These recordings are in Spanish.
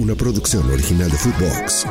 una producción original de Footbox.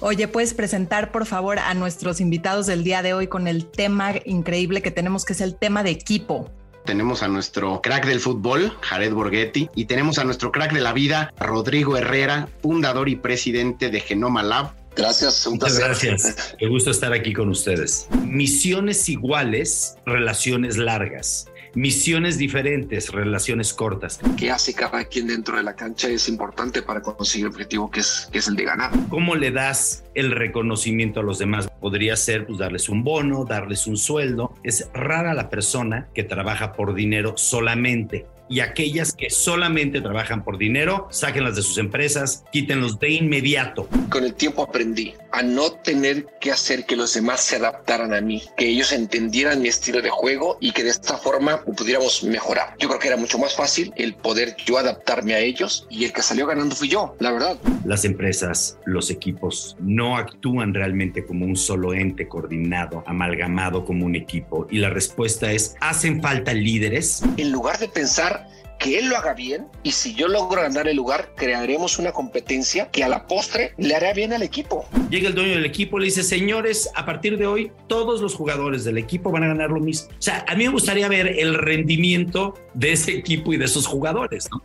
Oye, ¿puedes presentar por favor a nuestros invitados del día de hoy con el tema increíble que tenemos, que es el tema de equipo? Tenemos a nuestro crack del fútbol, Jared Borghetti, y tenemos a nuestro crack de la vida, Rodrigo Herrera, fundador y presidente de Genoma Lab. Gracias, un Muchas gracias. Qué gusto estar aquí con ustedes. Misiones iguales, relaciones largas misiones diferentes, relaciones cortas. ¿Qué hace cada quien dentro de la cancha? Es importante para conseguir el objetivo que es, que es el de ganar. ¿Cómo le das el reconocimiento a los demás? Podría ser pues, darles un bono, darles un sueldo. Es rara la persona que trabaja por dinero solamente y aquellas que solamente trabajan por dinero, sáquenlas de sus empresas, quítenlos de inmediato. Con el tiempo aprendí a no tener que hacer que los demás se adaptaran a mí, que ellos entendieran mi estilo de juego y que de esta forma pudiéramos mejorar. Yo creo que era mucho más fácil el poder yo adaptarme a ellos y el que salió ganando fui yo, la verdad. Las empresas, los equipos no actúan realmente como un solo ente coordinado, amalgamado como un equipo y la respuesta es, ¿hacen falta líderes? En lugar de pensar que él lo haga bien y si yo logro ganar el lugar, crearemos una competencia que a la postre le hará bien al equipo. Llega el dueño del equipo, le dice, señores, a partir de hoy todos los jugadores del equipo van a ganar lo mismo. O sea, a mí me gustaría ver el rendimiento de ese equipo y de esos jugadores, ¿no?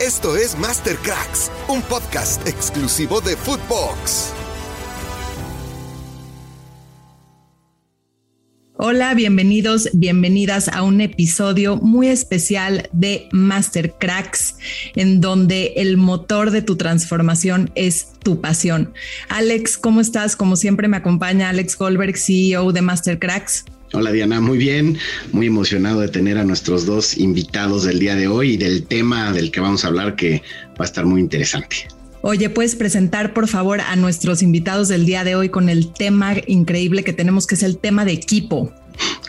Esto es Master Cracks, un podcast exclusivo de Footbox. Hola, bienvenidos, bienvenidas a un episodio muy especial de Master Cracks, en donde el motor de tu transformación es tu pasión. Alex, ¿cómo estás? Como siempre me acompaña Alex Goldberg, CEO de Master Cracks. Hola Diana, muy bien, muy emocionado de tener a nuestros dos invitados del día de hoy y del tema del que vamos a hablar que va a estar muy interesante. Oye, ¿puedes presentar por favor a nuestros invitados del día de hoy con el tema increíble que tenemos, que es el tema de equipo?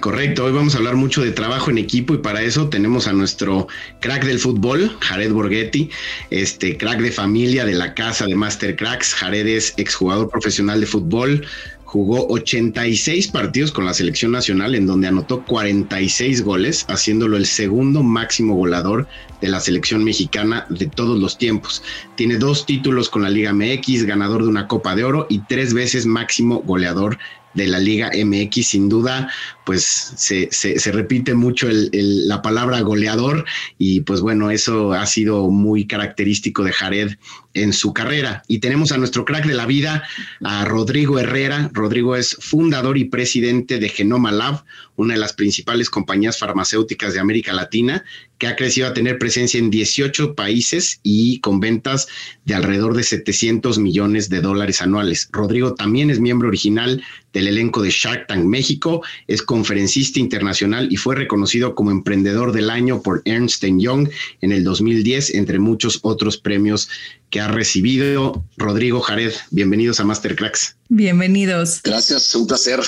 Correcto, hoy vamos a hablar mucho de trabajo en equipo y para eso tenemos a nuestro crack del fútbol, Jared Borghetti, este crack de familia de la casa de Master Cracks. Jared es exjugador profesional de fútbol, jugó 86 partidos con la selección nacional en donde anotó 46 goles, haciéndolo el segundo máximo goleador de la selección mexicana de todos los tiempos. Tiene dos títulos con la Liga MX, ganador de una Copa de Oro y tres veces máximo goleador de la Liga MX. Sin duda, pues se, se, repite mucho la palabra goleador y pues bueno, eso ha sido muy característico de Jared en su carrera. Y tenemos a nuestro crack de la vida, a Rodrigo Herrera. Rodrigo es fundador y presidente de Genoma Lab, una de las principales compañías farmacéuticas de América Latina, que ha crecido a tener presencia en 18 países y con ventas de alrededor de 700 millones de dólares anuales. Rodrigo también es miembro original del elenco de Shark Tank México, es conferencista internacional y fue reconocido como emprendedor del año por Ernst Young en el 2010, entre muchos otros premios que ha recibido. Rodrigo Jared, bienvenidos a Mastercracks. Bienvenidos. Gracias, un placer.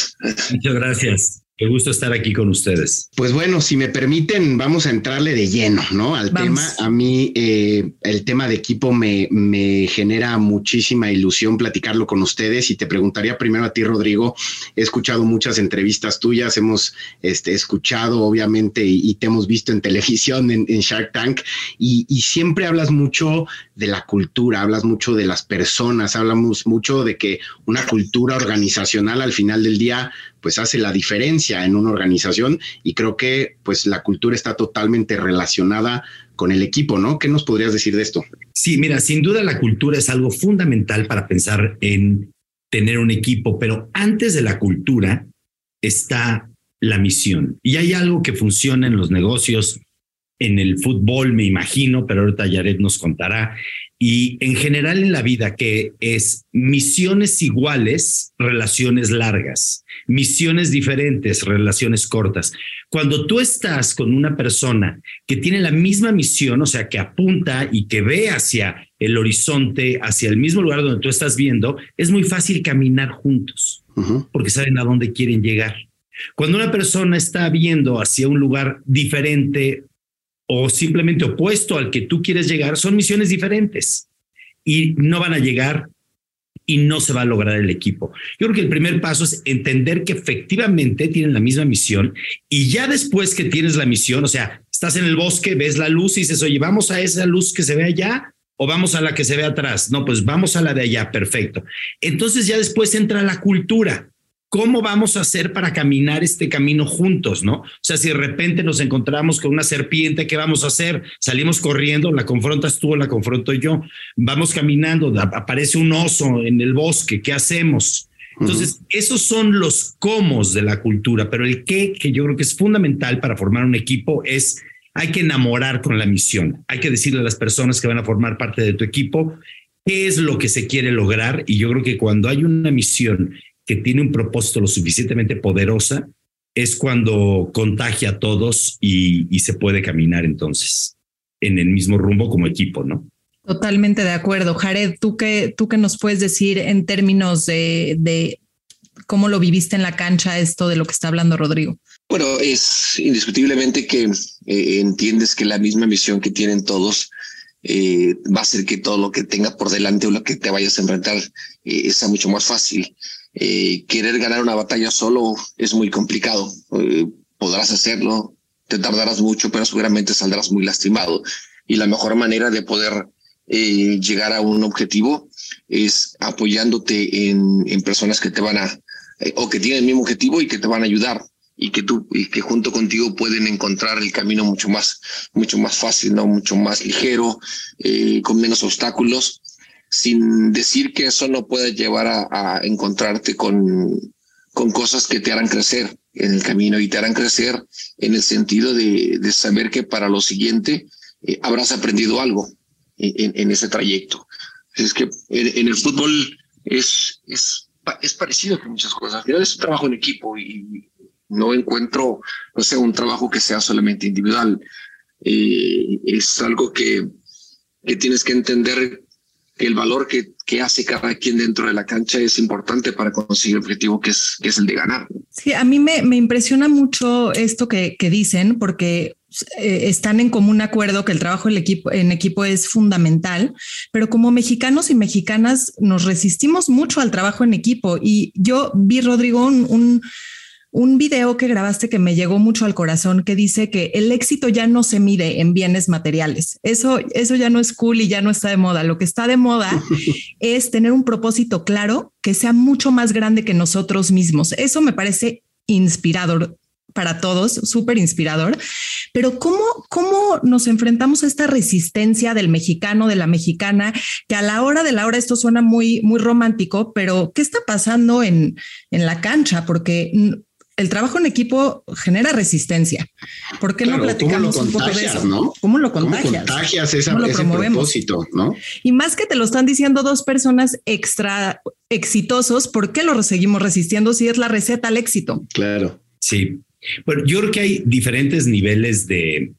Muchas gracias. Qué gusto estar aquí con ustedes. Pues bueno, si me permiten, vamos a entrarle de lleno, ¿no? Al tema. A mí eh, el tema de equipo me, me genera muchísima ilusión platicarlo con ustedes y te preguntaría primero a ti, Rodrigo. He escuchado muchas entrevistas tuyas, hemos este, escuchado, obviamente, y, te hemos visto en televisión, en, Shark Tank, y, y siempre hablas mucho de la cultura, hablas mucho de las personas, hablamos mucho de que una cultura organizacional al final del día pues hace la diferencia en una organización y creo que pues la cultura está totalmente relacionada con el equipo, ¿no? ¿Qué nos podrías decir de esto? Sí, mira, sin duda la cultura es algo fundamental para pensar en tener un equipo, pero antes de la cultura está la misión. Y hay algo que funciona en los negocios, en el fútbol, me imagino, pero ahorita Yaret nos contará, y en general en la vida, que es misiones iguales, relaciones largas, misiones diferentes, relaciones cortas. Cuando tú estás con una persona que tiene la misma misión, o sea, que apunta y que ve hacia el horizonte, hacia el mismo lugar donde tú estás viendo, es muy fácil caminar juntos, porque saben a dónde quieren llegar. Cuando una persona está viendo hacia un lugar diferente o simplemente opuesto al que tú quieres llegar, son misiones diferentes y no van a llegar y no se va a lograr el equipo. Yo creo que el primer paso es entender que efectivamente tienen la misma misión y ya después que tienes la misión, o sea, estás en el bosque, ves la luz y dices, oye, vamos a esa luz que se ve allá o vamos a la que se ve atrás. No, pues vamos a la de allá, perfecto. Entonces ya después entra la cultura. ¿Cómo vamos a hacer para caminar este camino juntos, no? O sea, si de repente nos encontramos con una serpiente, ¿qué vamos a hacer? Salimos corriendo, la confrontas tú o la confronto yo. Vamos caminando, aparece un oso en el bosque, ¿qué hacemos? Entonces, esos son los cómo de la cultura, pero el qué, que yo creo que es fundamental para formar un equipo, es hay que enamorar con la misión. Hay que decirle a las personas que van a formar parte de tu equipo qué es lo que se quiere lograr. Y yo creo que cuando hay una misión que tiene un propósito lo suficientemente poderosa, es cuando contagia a todos y, se puede caminar entonces en el mismo rumbo como equipo, ¿no? Totalmente de acuerdo. Jared, ¿tú qué, tú qué nos puedes decir en términos de, de cómo lo viviste en la cancha esto de lo que está hablando Rodrigo? Bueno, es indiscutiblemente que eh, entiendes que la misma misión que tienen todos eh, va a hacer que todo lo que tenga por delante o lo que te vayas a enfrentar eh, sea mucho más fácil. Querer ganar una batalla solo es muy complicado. podrás hacerlo, te tardarás mucho, pero seguramente saldrás muy lastimado. Y la mejor manera de poder llegar a un objetivo es apoyándote en, personas que te van a, o que tienen el mismo objetivo y que te van a ayudar y que tú y que junto contigo pueden encontrar el camino mucho más mucho más fácil no mucho más ligero eh, con menos obstáculos sin decir que eso no puede llevar a, encontrarte con con cosas que te harán crecer en el camino y te harán crecer en el sentido de, de saber que para lo siguiente eh, habrás aprendido algo en, en, ese trayecto es que en, el fútbol es es es parecido con muchas cosas. Al final es un trabajo en equipo y, no encuentro, no sé, un trabajo que sea solamente individual. Eh, es algo que, que tienes que entender que el valor que, que hace cada quien dentro de la cancha es importante para conseguir el objetivo que es, que es el de ganar. Sí, a mí me, me impresiona mucho esto que, que dicen, porque eh, están en común acuerdo que el trabajo en equipo, en equipo es fundamental, pero como mexicanos y mexicanas nos resistimos mucho al trabajo en equipo. Y yo vi, Rodrigo, un un video que grabaste que me llegó mucho al corazón que dice que el éxito ya no se mide en bienes materiales. Eso, eso ya no es cool y ya no está de moda. Lo que está de moda es tener un propósito claro que sea mucho más grande que nosotros mismos. Eso me parece inspirador para todos, súper inspirador. Pero ¿cómo, ¿cómo nos enfrentamos a esta resistencia del mexicano, de la mexicana, que a la hora de la hora esto suena muy, muy romántico, pero ¿qué está pasando en, en la cancha? Porque el trabajo en equipo genera resistencia. ¿Por qué no platicamos un poco de eso? ¿no? ¿Cómo lo contagias? ¿Cómo contagias esa, ese propósito, no? Y más que te lo están diciendo dos personas extra exitosos, ¿por qué lo seguimos resistiendo si es la receta al éxito? Claro. Sí. Bueno, yo creo que hay diferentes niveles de,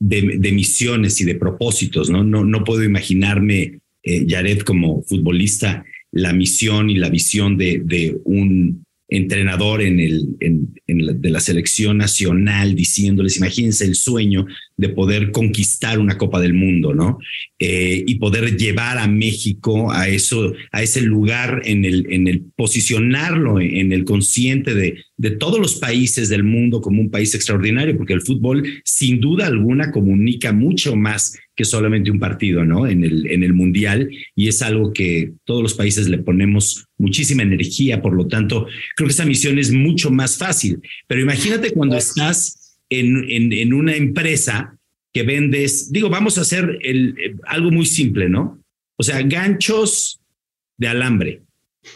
de, misiones y de propósitos, ¿no? No, no puedo imaginarme, eh, Jared, como futbolista, la misión y la visión de, de un entrenador en el, en, de la selección nacional diciéndoles, imagínense el sueño de poder conquistar una Copa del Mundo, ¿no? Eh, y poder llevar a México a eso, a ese lugar en el, en el posicionarlo en el consciente de, de todos los países del mundo como un país extraordinario, porque el fútbol sin duda alguna comunica mucho más que solamente un partido, ¿no? En el, en el mundial y es algo que todos los países le ponemos muchísima energía, por lo tanto, creo que esa misión es mucho más fácil. Pero imagínate cuando estás en, en, una empresa que vendes, digo, vamos a hacer el, eh, algo muy simple, ¿no? O sea, ganchos de alambre.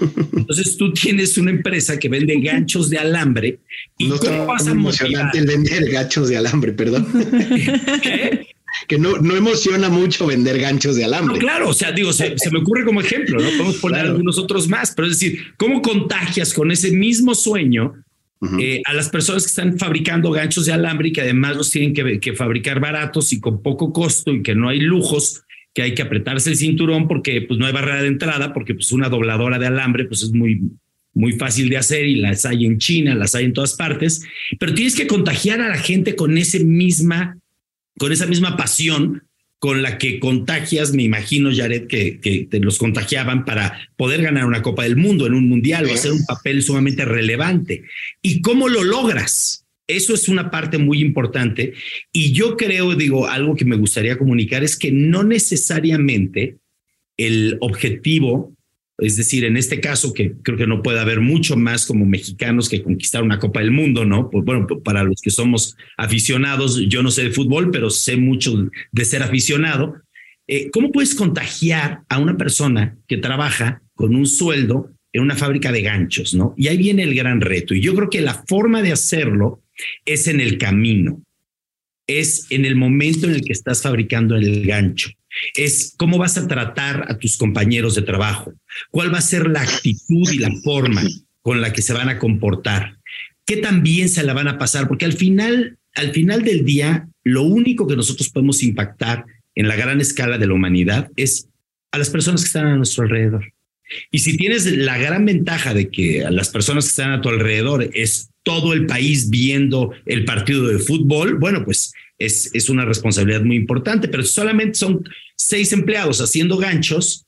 Entonces tú tienes una empresa que vende ganchos de alambre y no cómo vas a emocionante el vender ganchos de alambre, perdón. que no, no emociona mucho vender ganchos de alambre. claro, o sea, digo, se, me ocurre como ejemplo, ¿no? Podemos poner algunos otros más, pero es decir, ¿cómo contagias con ese mismo sueño eh, a las personas que están fabricando ganchos de alambre y que además los tienen que, fabricar baratos y con poco costo y que no hay lujos, que hay que apretarse el cinturón porque pues no hay barrera de entrada, porque pues una dobladora de alambre pues es muy, muy fácil de hacer y las hay en China, las hay en todas partes, pero tienes que contagiar a la gente con ese misma, con esa misma pasión con la que contagias, me imagino, Jared, que, que te los contagiaban para poder ganar una Copa del Mundo en un mundial o hacer un papel sumamente relevante. ¿Y cómo lo logras? eso es una parte muy importante. Y yo creo, digo, algo que me gustaría comunicar es que no necesariamente el objetivo es decir, en este caso, que creo que no puede haber mucho más como mexicanos que conquistar una Copa del Mundo, ¿no? Pues bueno, para los que somos aficionados, yo no sé de fútbol, pero sé mucho de ser aficionado. Eh, ¿Cómo puedes contagiar a una persona que trabaja con un sueldo en una fábrica de ganchos, ¿no? Y ahí viene el gran reto. Y yo creo que la forma de hacerlo es en el camino, es en el momento en el que estás fabricando el gancho es cómo vas a tratar a tus compañeros de trabajo, cuál va a ser la actitud y la forma con la que se van a comportar, qué también se la van a pasar, porque al final, al final del día, lo único que nosotros podemos impactar en la gran escala de la humanidad es a las personas que están a nuestro alrededor. Y si tienes la gran ventaja de que a las personas que están a tu alrededor es todo el país viendo el partido de fútbol, bueno, pues es, es una responsabilidad muy importante, pero solamente son seis empleados haciendo ganchos,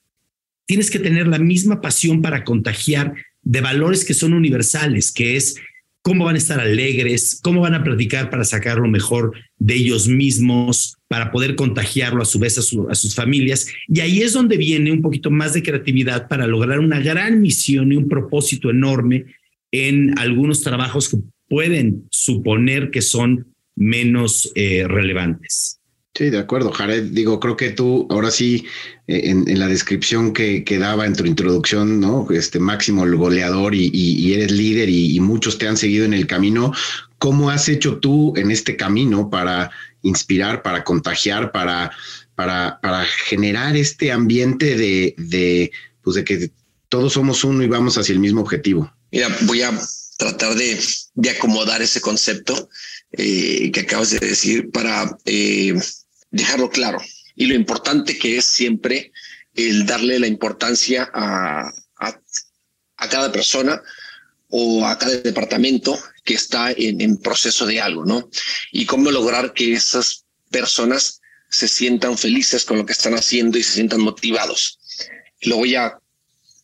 tienes que tener la misma pasión para contagiar de valores que son universales, que es cómo van a estar alegres, cómo van a platicar para sacar lo mejor de ellos mismos, para poder contagiarlo a su vez a, a, sus familias. Y ahí es donde viene un poquito más de creatividad para lograr una gran misión y un propósito enorme en algunos trabajos que pueden suponer que son menos eh, relevantes. Sí, de acuerdo, Jared. Digo, creo que tú ahora sí, eh, en, la descripción que, que, daba en tu introducción, ¿no? Este máximo el goleador y, eres líder y, muchos te han seguido en el camino. ¿Cómo has hecho tú en este camino para inspirar, para contagiar, para, para, para generar este ambiente de, de, pues de que todos somos uno y vamos hacia el mismo objetivo? Mira, voy a tratar de, de acomodar ese concepto eh, que acabas de decir para eh, dejarlo claro. Y lo importante que es siempre el darle la importancia a, a, a cada persona o a cada departamento que está en, en, proceso de algo, ¿no? Y cómo lograr que esas personas se sientan felices con lo que están haciendo y se sientan motivados. Lo voy a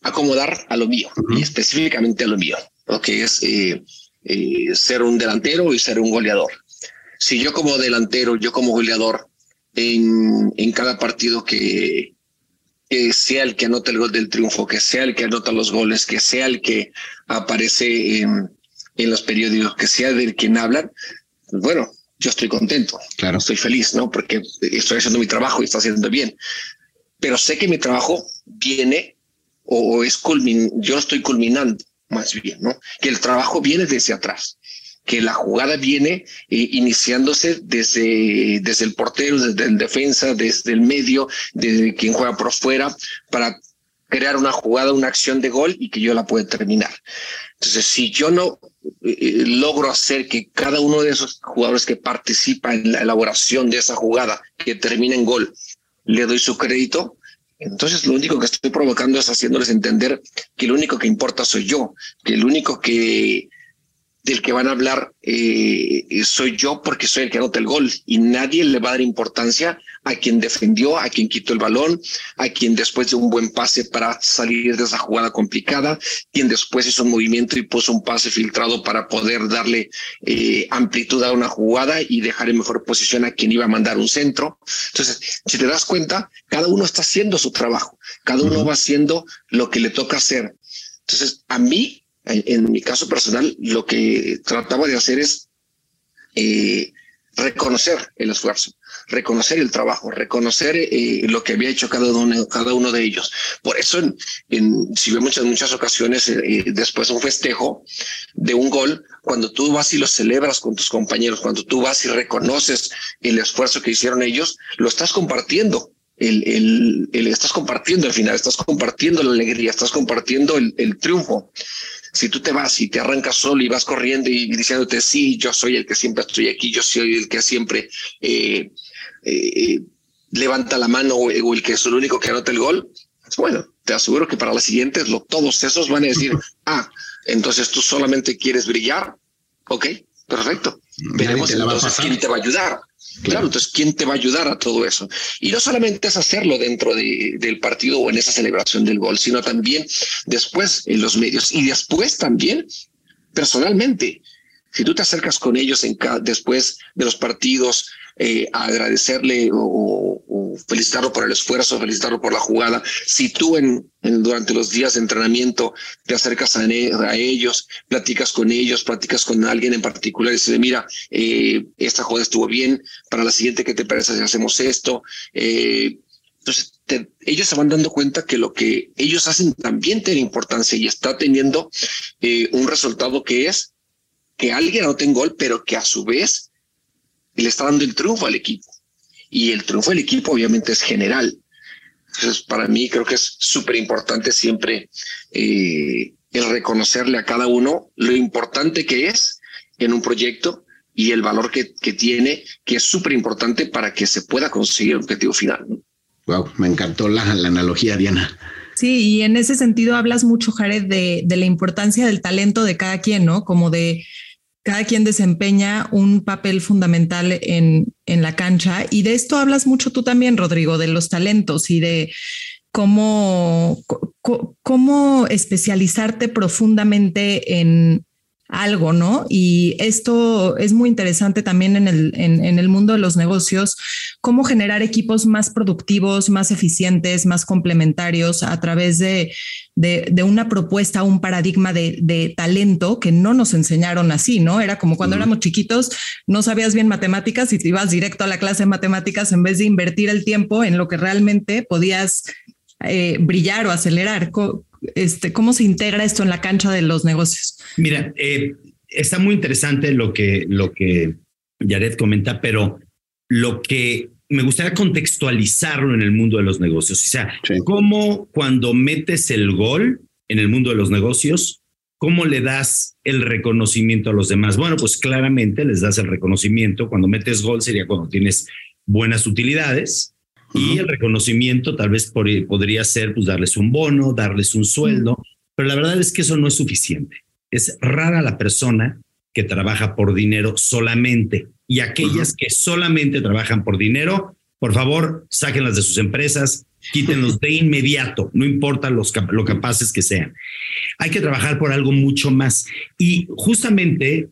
acomodar a lo mío y específicamente a lo mío, lo que es eh, eh, ser un delantero y ser un goleador. Si yo como delantero, yo como goleador, en, en cada partido que, que sea el que anota el gol del triunfo, que sea el que anota los goles, que sea el que aparece en, en los periódicos, que sea del quien hablan, bueno, yo estoy contento, claro. estoy feliz, ¿no? Porque estoy haciendo mi trabajo y está haciendo bien. Pero sé que mi trabajo viene o es culmin, yo estoy culminando más bien, ¿no? Que el trabajo viene desde atrás, que la jugada viene eh, iniciándose desde, desde el portero, desde el defensa, desde el medio, desde quien juega por fuera, para crear una jugada, una acción de gol y que yo la pueda terminar. Entonces, si yo no eh, eh, logro hacer que cada uno de esos jugadores que participa en la elaboración de esa jugada que termina en gol, le doy su crédito, entonces lo único que estoy provocando es haciéndoles entender que lo único que importa soy yo, que el único que del que van a hablar eh, soy yo porque soy el que anota el gol y nadie le va a dar importancia a quien defendió, a quien quitó el balón, a quien después de un buen pase para salir de esa jugada complicada, quien después hizo un movimiento y puso un pase filtrado para poder darle eh, amplitud a una jugada y dejar en mejor posición a quien iba a mandar un centro. Entonces, si te das cuenta, cada uno está haciendo su trabajo, cada uno va haciendo lo que le toca hacer. Entonces, a mí en, mi caso personal, lo que trataba de hacer es eh, reconocer el esfuerzo, reconocer el trabajo, reconocer eh, lo que había hecho cada uno, cada uno de ellos. Por eso, en, si vemos en muchas ocasiones, eh, después de un festejo de un gol, cuando tú vas y lo celebras con tus compañeros, cuando tú vas y reconoces el esfuerzo que hicieron ellos, lo estás compartiendo el, estás compartiendo el final, estás compartiendo la alegría, estás compartiendo el, triunfo. Si tú te vas y te arrancas solo y vas corriendo y diciéndote, sí, yo soy el que siempre estoy aquí, yo soy el que siempre eh, eh, levanta la mano o, el que es el único que anota el gol, pues bueno, te aseguro que para las siguientes lo, todos esos van a decir, ah, entonces tú solamente quieres brillar, ok, perfecto. Veremos entonces quién te va a ayudar. Claro, entonces, ¿quién te va a ayudar a todo eso? Y no solamente es hacerlo dentro de, del partido o en esa celebración del gol, sino también después en los medios y después también personalmente. Si tú te acercas con ellos en después de los partidos eh, a agradecerle o, felicitarlo por el esfuerzo, felicitarlo por la jugada, si tú en, durante los días de entrenamiento te acercas a, ellos, platicas con ellos, platicas con alguien en particular y dices, mira, eh, esta jugada estuvo bien, para la siguiente, ¿qué te parece si hacemos esto? Eh, entonces, ellos se van dando cuenta que lo que ellos hacen también tiene importancia y está teniendo un resultado que es que alguien anote un gol, pero que a su vez le está dando el triunfo al equipo. Y el triunfo del equipo obviamente es general. Entonces, para mí creo que es súper importante siempre eh, el reconocerle a cada uno lo importante que es en un proyecto y el valor que, que tiene, que es súper importante para que se pueda conseguir el objetivo final. Wow, me encantó la, la analogía, Diana. Sí, y en ese sentido hablas mucho, Jared, de, de, la importancia del talento de cada quien, ¿no? Como de cada quien desempeña un papel fundamental en, en la cancha. Y de esto hablas mucho tú también, Rodrigo, de los talentos y de cómo, cómo especializarte profundamente en, algo, ¿no? Y esto es muy interesante también en el, en, el mundo de los negocios, cómo generar equipos más productivos, más eficientes, más complementarios a través de, de, una propuesta, un paradigma de, de, talento que no nos enseñaron así, ¿no? Era como cuando éramos chiquitos, no sabías bien matemáticas y te ibas directo a la clase de matemáticas en vez de invertir el tiempo en lo que realmente podías eh, brillar o acelerar. Este, ¿Cómo se integra esto en la cancha de los negocios? Mira, eh, está muy interesante lo que, lo que Jared comenta, pero lo que me gustaría contextualizarlo en el mundo de los negocios. O sea, cómo cuando metes el gol en el mundo de los negocios, ¿cómo le das el reconocimiento a los demás? Bueno, pues claramente les das el reconocimiento. Cuando metes gol sería cuando tienes buenas utilidades, y el reconocimiento tal vez podría ser pues darles un bono, darles un sueldo, pero la verdad es que eso no es suficiente. Es rara la persona que trabaja por dinero solamente y aquellas que solamente trabajan por dinero, por favor, sáquenlas de sus empresas, quítenlos de inmediato, no importa los, lo capaces que sean. Hay que trabajar por algo mucho más. Y justamente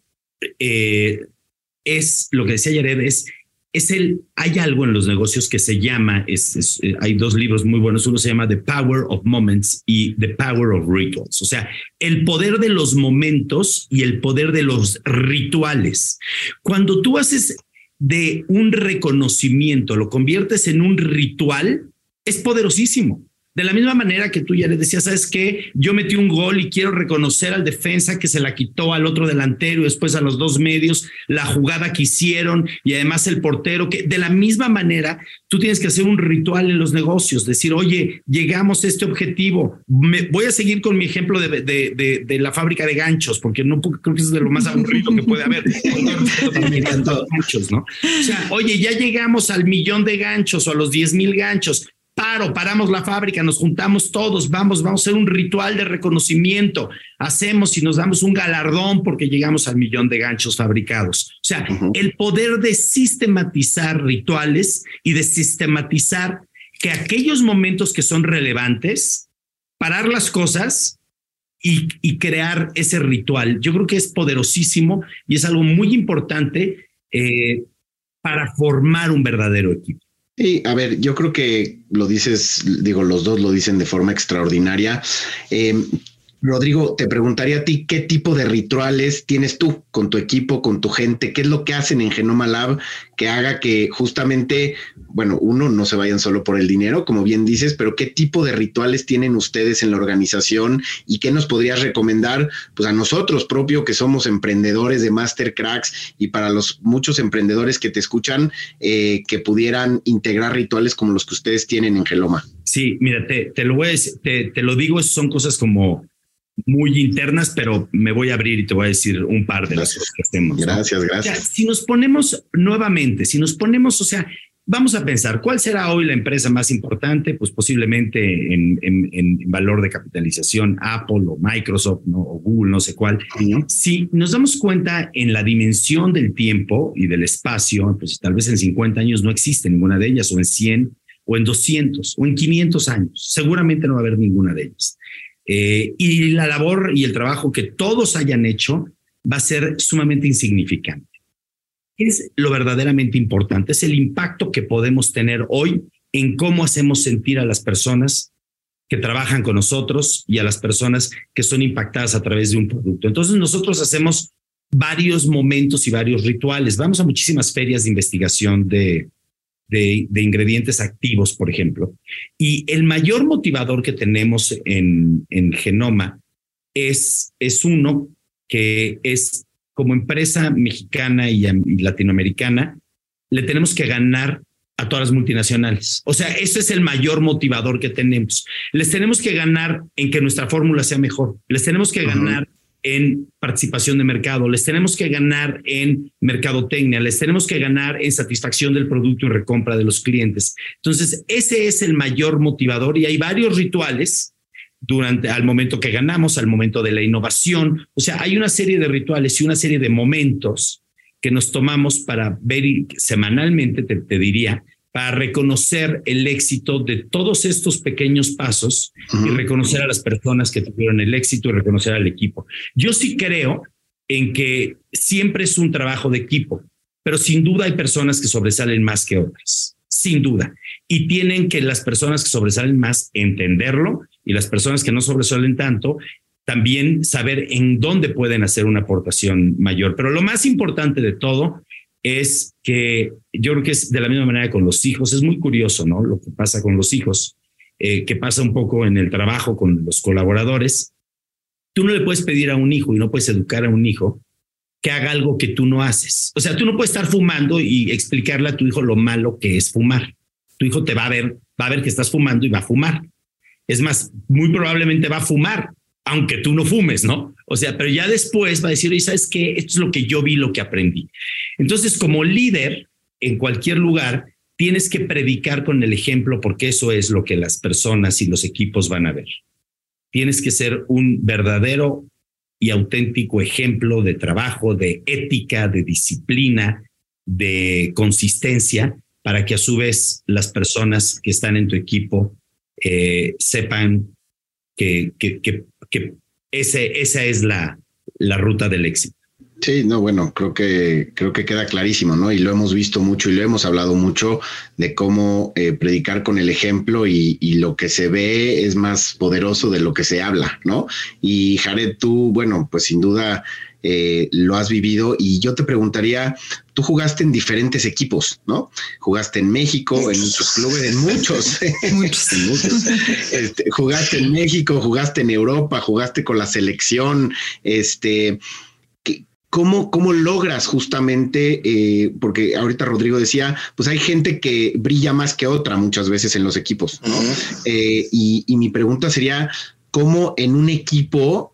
eh, es lo que decía Yared, es es el, hay algo en los negocios que se llama, es, eh, hay dos libros muy buenos, uno se llama The Power of Moments y The Power of Rituals, o sea, el poder de los momentos y el poder de los rituales. Cuando tú haces de un reconocimiento, lo conviertes en un ritual, es poderosísimo. De la misma manera que tú ya le decías, ¿sabes qué? Yo metí un gol y quiero reconocer al defensa que se la quitó al otro delantero y después a los dos medios, la jugada que hicieron y además el portero, que de la misma manera tú tienes que hacer un ritual en los negocios, decir, oye, llegamos a este objetivo. Me, voy a seguir con mi ejemplo de, de, de, la fábrica de ganchos, porque no creo que es de lo más aburrido que puede haber. ganchos, ¿no? O sea, oye, ya llegamos al millón de ganchos o a los 10 mil ganchos paro, paramos la fábrica, nos juntamos todos, vamos, vamos a hacer un ritual de reconocimiento, hacemos y nos damos un galardón porque llegamos al millón de ganchos fabricados. O sea, el poder de sistematizar rituales y de sistematizar que aquellos momentos que son relevantes, parar las cosas y, crear ese ritual. Yo creo que es poderosísimo y es algo muy importante eh, para formar un verdadero equipo. Sí, a ver, yo creo que lo dices, digo, los dos lo dicen de forma extraordinaria. Eh, Rodrigo, te preguntaría a ti qué tipo de rituales tienes tú con tu equipo, con tu gente, qué es lo que hacen en Genoma Lab que haga que justamente, bueno, uno, no se vayan solo por el dinero, como bien dices, pero qué tipo de rituales tienen ustedes en la organización y qué nos podrías recomendar, pues a nosotros propio que somos emprendedores de Master Cracks y para los muchos emprendedores que te escuchan, eh, que pudieran integrar rituales como los que ustedes tienen en Geloma. Sí, mira, te, lo voy a decir, te, te lo digo, son cosas como muy internas, pero me voy a abrir y te voy a decir un par de las cosas que hacemos. Gracias, gracias. si nos ponemos nuevamente, si nos ponemos, o sea, vamos a pensar, ¿cuál será hoy la empresa más importante? Pues posiblemente en, en, valor de capitalización, Apple o Microsoft ¿no? o Google, no sé cuál. Si nos damos cuenta en la dimensión del tiempo y del espacio, pues tal vez en 50 años no existe ninguna de ellas, o en 100, o en 200, o en 500 años. Seguramente no va a haber ninguna de ellas. Eh, y la labor y el trabajo que todos hayan hecho va a ser sumamente insignificante. ¿Qué es lo verdaderamente importante? Es el impacto que podemos tener hoy en cómo hacemos sentir a las personas que trabajan con nosotros y a las personas que son impactadas a través de un producto. Entonces nosotros hacemos varios momentos y varios rituales. Vamos a muchísimas ferias de investigación de, de, ingredientes activos, por ejemplo. Y el mayor motivador que tenemos en, en Genoma es, es uno que es como empresa mexicana y, y latinoamericana, le tenemos que ganar a todas las multinacionales. O sea, ese es el mayor motivador que tenemos. Les tenemos que ganar en que nuestra fórmula sea mejor. Les tenemos que ganar en participación de mercado, les tenemos que ganar en mercadotecnia, les tenemos que ganar en satisfacción del producto y recompra de los clientes. Entonces, ese es el mayor motivador y hay varios rituales durante al momento que ganamos, al momento de la innovación. O sea, hay una serie de rituales y una serie de momentos que nos tomamos para ver semanalmente, te, diría, para reconocer el éxito de todos estos pequeños pasos y reconocer a las personas que tuvieron el éxito y reconocer al equipo. Yo sí creo en que siempre es un trabajo de equipo, pero sin duda hay personas que sobresalen más que otras, sin duda. Y tienen que las personas que sobresalen más entenderlo y las personas que no sobresalen tanto también saber en dónde pueden hacer una aportación mayor. Pero lo más importante de todo es que yo creo que es de la misma manera con los hijos. Es muy curioso, ¿no? Lo que pasa con los hijos, eh, que pasa un poco en el trabajo con los colaboradores. Tú no le puedes pedir a un hijo y no puedes educar a un hijo que haga algo que tú no haces. O sea, tú no puedes estar fumando y explicarle a tu hijo lo malo que es fumar. Tu hijo te va a ver, va a ver que estás fumando y va a fumar. Es más, muy probablemente va a fumar aunque tú no fumes, ¿no? O sea, pero ya después va a decir, oye, ¿sabes qué? Esto es lo que yo vi, lo que aprendí. Entonces, como líder en cualquier lugar, tienes que predicar con el ejemplo porque eso es lo que las personas y los equipos van a ver. Tienes que ser un verdadero y auténtico ejemplo de trabajo, de ética, de disciplina, de consistencia, para que a su vez las personas que están en tu equipo eh, sepan que que ese, esa es la, la ruta del éxito. Sí, no, bueno, creo que creo que queda clarísimo, ¿no? Y lo hemos visto mucho y lo hemos hablado mucho de cómo eh, predicar con el ejemplo y, y, lo que se ve es más poderoso de lo que se habla, ¿no? Y Jared, tú, bueno, pues sin duda eh, lo has vivido. Y yo te preguntaría, tú jugaste en diferentes equipos, ¿no? Jugaste en México, en muchos clubes, en muchos, muchos, este, jugaste en México, jugaste en Europa, jugaste con la selección, este, ¿Cómo, ¿Cómo, logras justamente, eh, porque ahorita Rodrigo decía, pues hay gente que brilla más que otra muchas veces en los equipos, ¿no? Eh, y, y, mi pregunta sería, ¿cómo en un equipo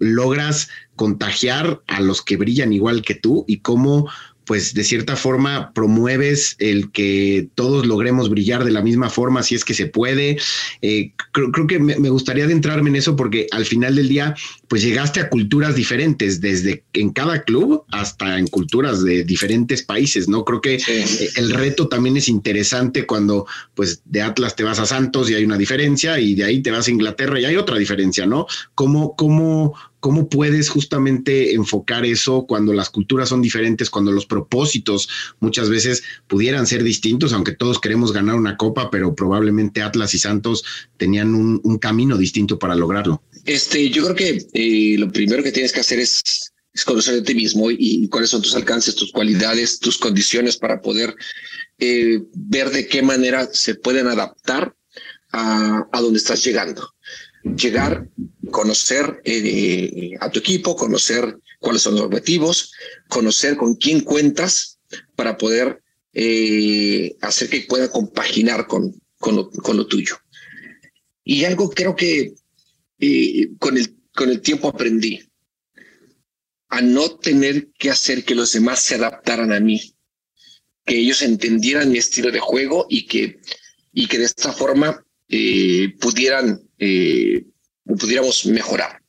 logras contagiar a los que brillan igual que tú y cómo pues de cierta forma promueves el que todos logremos brillar de la misma forma, si es que se puede. Eh, creo, que me, gustaría adentrarme en eso porque al final del día, pues llegaste a culturas diferentes, desde en cada club hasta en culturas de diferentes países, ¿no? Creo que eh, el reto también es interesante cuando pues de Atlas te vas a Santos y hay una diferencia y de ahí te vas a Inglaterra y hay otra diferencia, ¿no? ¿Cómo, cómo ¿Cómo puedes justamente enfocar eso cuando las culturas son diferentes, cuando los propósitos muchas veces pudieran ser distintos, aunque todos queremos ganar una copa, pero probablemente Atlas y Santos tenían un, camino distinto para lograrlo? Este, yo creo que eh, lo primero que tienes que hacer es, conocer de ti mismo y, cuáles son tus alcances, tus cualidades, tus condiciones para poder eh, ver de qué manera se pueden adaptar a donde estás llegando llegar, conocer eh, a tu equipo, conocer cuáles son los objetivos, conocer con quién cuentas para poder eh, hacer que pueda compaginar con, con, lo, tuyo. Y algo creo que eh, con, el, con el tiempo aprendí a no tener que hacer que los demás se adaptaran a mí, que ellos entendieran mi estilo de juego y que, y que de esta forma pudieran eh, pudiéramos mejorar.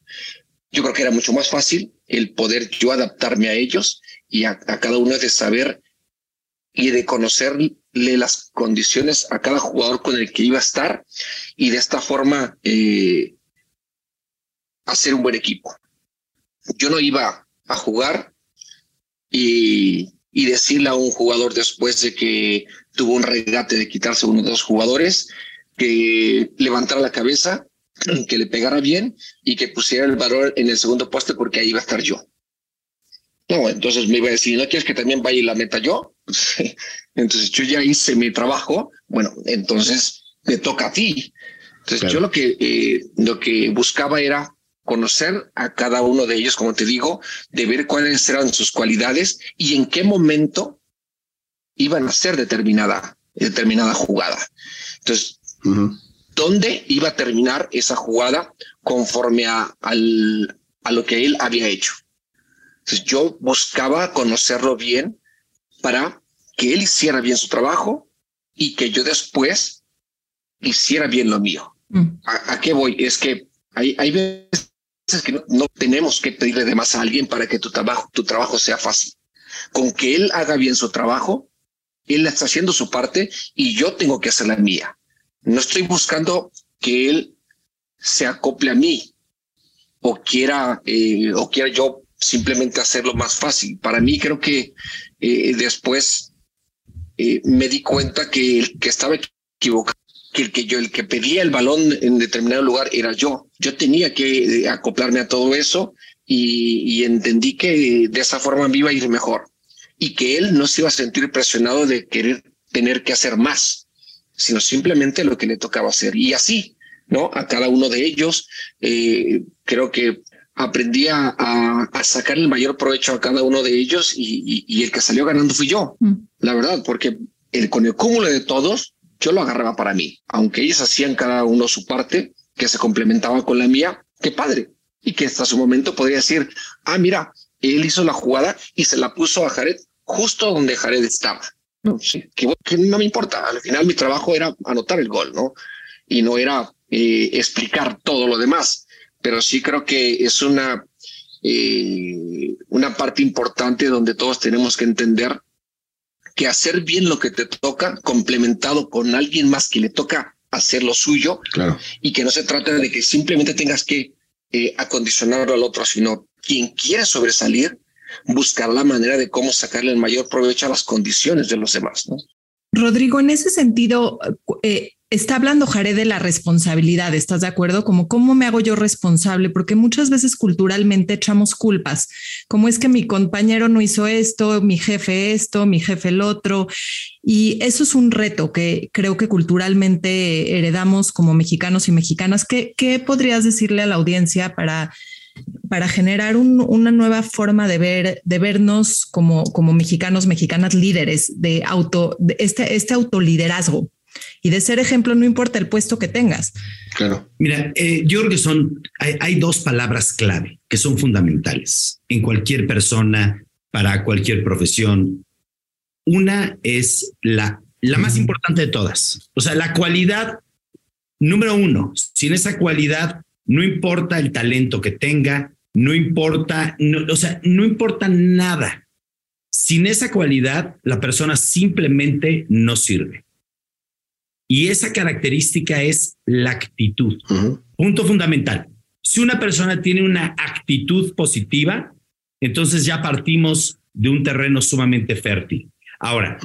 Yo creo que era mucho más fácil el poder yo adaptarme a ellos y a, cada uno de saber y de conocerle las condiciones a cada jugador con el que iba a estar y de esta forma eh, hacer un buen equipo. Yo no iba a jugar y, y decirle a un jugador después de que tuvo un regate de quitarse uno de los jugadores que levantara la cabeza, que le pegara bien y que pusiera el valor en el segundo poste porque ahí iba a estar yo. No, entonces me iba a decir, ¿no quieres que también vaya y la meta yo? entonces yo ya hice mi trabajo, bueno, entonces me toca a ti. Entonces yo lo que, eh, lo que buscaba era conocer a cada uno de ellos, como te digo, de ver cuáles eran sus cualidades y en qué momento iban a ser determinada, determinada jugada. Entonces, ¿dónde iba a terminar esa jugada conforme a, al, a lo que él había hecho? Entonces, yo buscaba conocerlo bien para que él hiciera bien su trabajo y que yo después hiciera bien lo mío. Mm. ¿A, qué voy? Es que hay, hay veces que no, no, tenemos que pedirle de más a alguien para que tu trabajo, tu trabajo sea fácil. Con que él haga bien su trabajo, él está haciendo su parte y yo tengo que hacer la mía. No estoy buscando que él se acople a mí o quiera eh, o quiera yo simplemente hacerlo más fácil. Para mí creo que eh, después eh, me di cuenta que el que estaba equivocado, que el que yo el que pedía el balón en determinado lugar era yo. Yo tenía que acoplarme a todo eso y, y entendí que de esa forma me iba a ir mejor y que él no se iba a sentir presionado de querer tener que hacer más, sino simplemente lo que le tocaba hacer. Y así, ¿no? A cada uno de ellos, eh, creo que aprendí a, a, sacar el mayor provecho a cada uno de ellos y, y, el que salió ganando fui yo, mm. la verdad, porque el, con el cúmulo de todos, yo lo agarraba para mí, aunque ellos hacían cada uno su parte, que se complementaba con la mía, qué padre. Y que hasta su momento podría decir, ah, mira, él hizo la jugada y se la puso a Jared justo donde Jared estaba. No, sí, que, no me importa. Al final mi trabajo era anotar el gol, ¿no? Y no era eh, explicar todo lo demás. Pero sí creo que es una, eh, una parte importante donde todos tenemos que entender que hacer bien lo que te toca, complementado con alguien más que le toca hacer lo suyo, claro. y que no se trata de que simplemente tengas que eh, acondicionarlo al otro, sino quien quiera sobresalir, buscar la manera de cómo sacarle el mayor provecho a las condiciones de los demás. ¿no? Rodrigo, en ese sentido, eh, está hablando Jared de la responsabilidad, ¿estás de acuerdo? Como cómo me hago yo responsable, porque muchas veces culturalmente echamos culpas, como es que mi compañero no hizo esto, mi jefe esto, mi jefe el otro, y eso es un reto que creo que culturalmente heredamos como mexicanos y mexicanas. ¿Qué, qué podrías decirle a la audiencia para para generar una nueva forma de ver, de vernos como, como mexicanos, mexicanas líderes, de auto, de este, este autoliderazgo y de ser ejemplo, no importa el puesto que tengas. Claro. Mira, eh, yo creo que son, hay, hay, dos palabras clave que son fundamentales en cualquier persona, para cualquier profesión. Una es la, la más importante de todas, o sea, la cualidad número uno. Sin esa cualidad no importa el talento que tenga, no importa, o sea, no importa nada. Sin esa cualidad, la persona simplemente no sirve. Y esa característica es la actitud. Punto fundamental. Si una persona tiene una actitud positiva, entonces ya partimos de un terreno sumamente fértil. Ahora,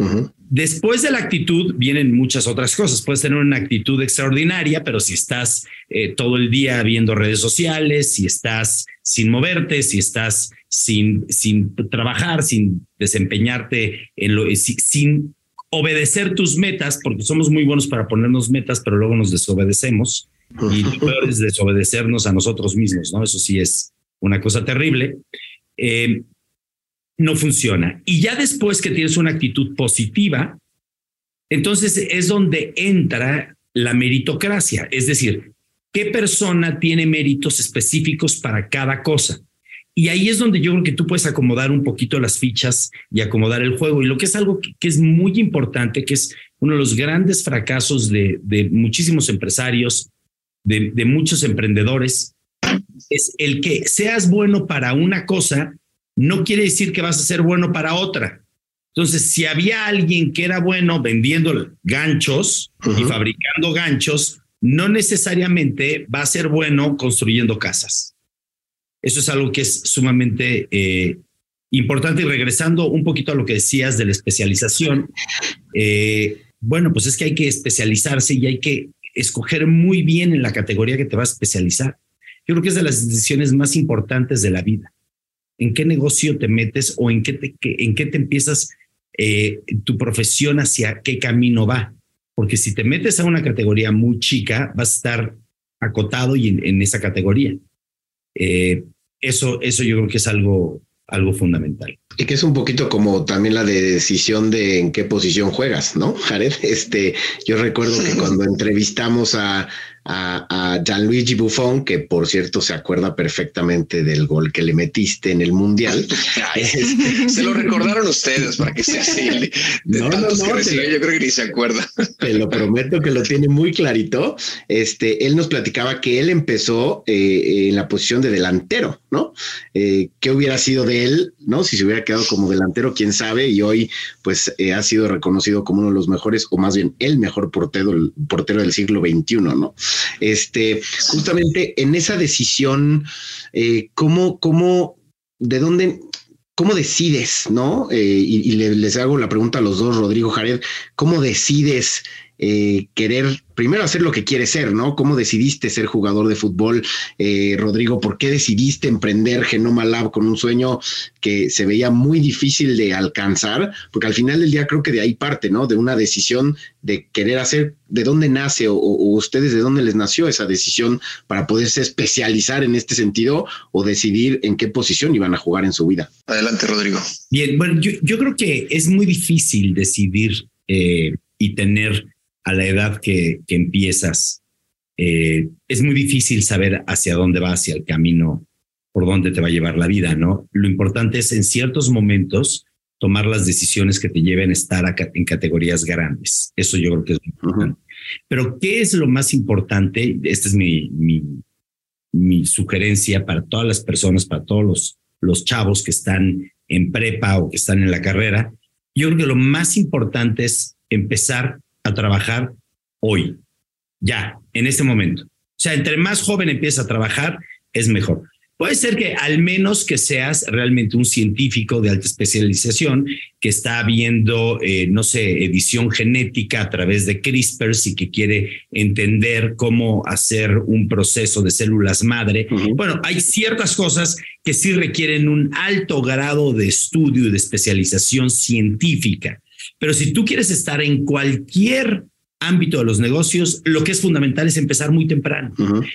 Después de la actitud vienen muchas otras cosas. Puedes tener una actitud extraordinaria, pero si estás eh, todo el día viendo redes sociales, si estás sin moverte, si estás sin, sin trabajar, sin desempeñarte lo, sin obedecer tus metas, porque somos muy buenos para ponernos metas, pero luego nos desobedecemos y lo es desobedecernos a nosotros mismos, ¿no? Eso sí es una cosa terrible. Eh, no funciona. Y ya después que tienes una actitud positiva, entonces es donde entra la meritocracia, es decir, qué persona tiene méritos específicos para cada cosa. Y ahí es donde yo creo que tú puedes acomodar un poquito las fichas y acomodar el juego. Y lo que es algo que, es muy importante, que es uno de los grandes fracasos de, muchísimos empresarios, de, de muchos emprendedores, es el que seas bueno para una cosa, no quiere decir que vas a ser bueno para otra. Entonces, si había alguien que era bueno vendiendo ganchos y fabricando ganchos, no necesariamente va a ser bueno construyendo casas. Eso es algo que es sumamente eh, importante. Y regresando un poquito a lo que decías de la especialización, eh, bueno, pues es que hay que especializarse y hay que escoger muy bien en la categoría que te vas a especializar. Yo creo que es de las decisiones más importantes de la vida. ¿En qué negocio te metes o en qué te, en qué te empiezas eh, tu profesión hacia qué camino va? Porque si te metes a una categoría muy chica, vas a estar acotado y en, esa categoría. Eh, eso, eso yo creo que es algo, algo fundamental. Y que es un poquito como también la de decisión de en qué posición juegas, ¿no, Jared? Este, yo recuerdo que cuando entrevistamos a, a, Gianluigi Buffon, que por cierto se acuerda perfectamente del gol que le metiste en el Mundial. se lo recordaron ustedes para que sea así. no, no, no, yo creo que ni se acuerda. Te lo prometo que lo tiene muy clarito. Este, él nos platicaba que él empezó eh, en la posición de delantero, ¿no? Eh, ¿Qué hubiera sido de él, no? Si se hubiera quedado como delantero, quién sabe, y hoy pues eh, ha sido reconocido como uno de los mejores, o más bien el mejor portero, portero del siglo XXI, ¿no? Este, justamente en esa decisión, eh, ¿cómo, cómo, de dónde, cómo decides, no? Eh, y, les hago la pregunta a los dos, Rodrigo Jared, ¿cómo decides eh, querer primero hacer lo que quieres ser, ¿no? ¿Cómo decidiste ser jugador de fútbol, eh, Rodrigo? ¿Por qué decidiste emprender Genoma Lab con un sueño que se veía muy difícil de alcanzar? Porque al final del día creo que de ahí parte, ¿no? De una decisión de querer hacer, ¿de dónde nace o, ustedes de dónde les nació esa decisión para poderse especializar en este sentido o decidir en qué posición iban a jugar en su vida? Adelante, Rodrigo. Bien, bueno, yo, creo que es muy difícil decidir eh, y tener a la edad que, empiezas, eh, es muy difícil saber hacia dónde va, hacia el camino, por dónde te va a llevar la vida, ¿no? Lo importante es en ciertos momentos tomar las decisiones que te lleven a estar en categorías grandes. Eso yo creo que es importante. Pero, ¿qué es lo más importante? Esta es mi, mi, mi, sugerencia para todas las personas, para todos los, los chavos que están en prepa o que están en la carrera. Yo creo que lo más importante es empezar a trabajar hoy, ya, en este momento. O sea, entre más joven empieza a trabajar, es mejor. Puede ser que al menos que seas realmente un científico de alta especialización que está viendo, eh, no sé, edición genética a través de CRISPR y que quiere entender cómo hacer un proceso de células madre. Bueno, hay ciertas cosas que sí requieren un alto grado de estudio y de especialización científica. Pero si tú quieres estar en cualquier ámbito de los negocios, lo que es fundamental es empezar muy temprano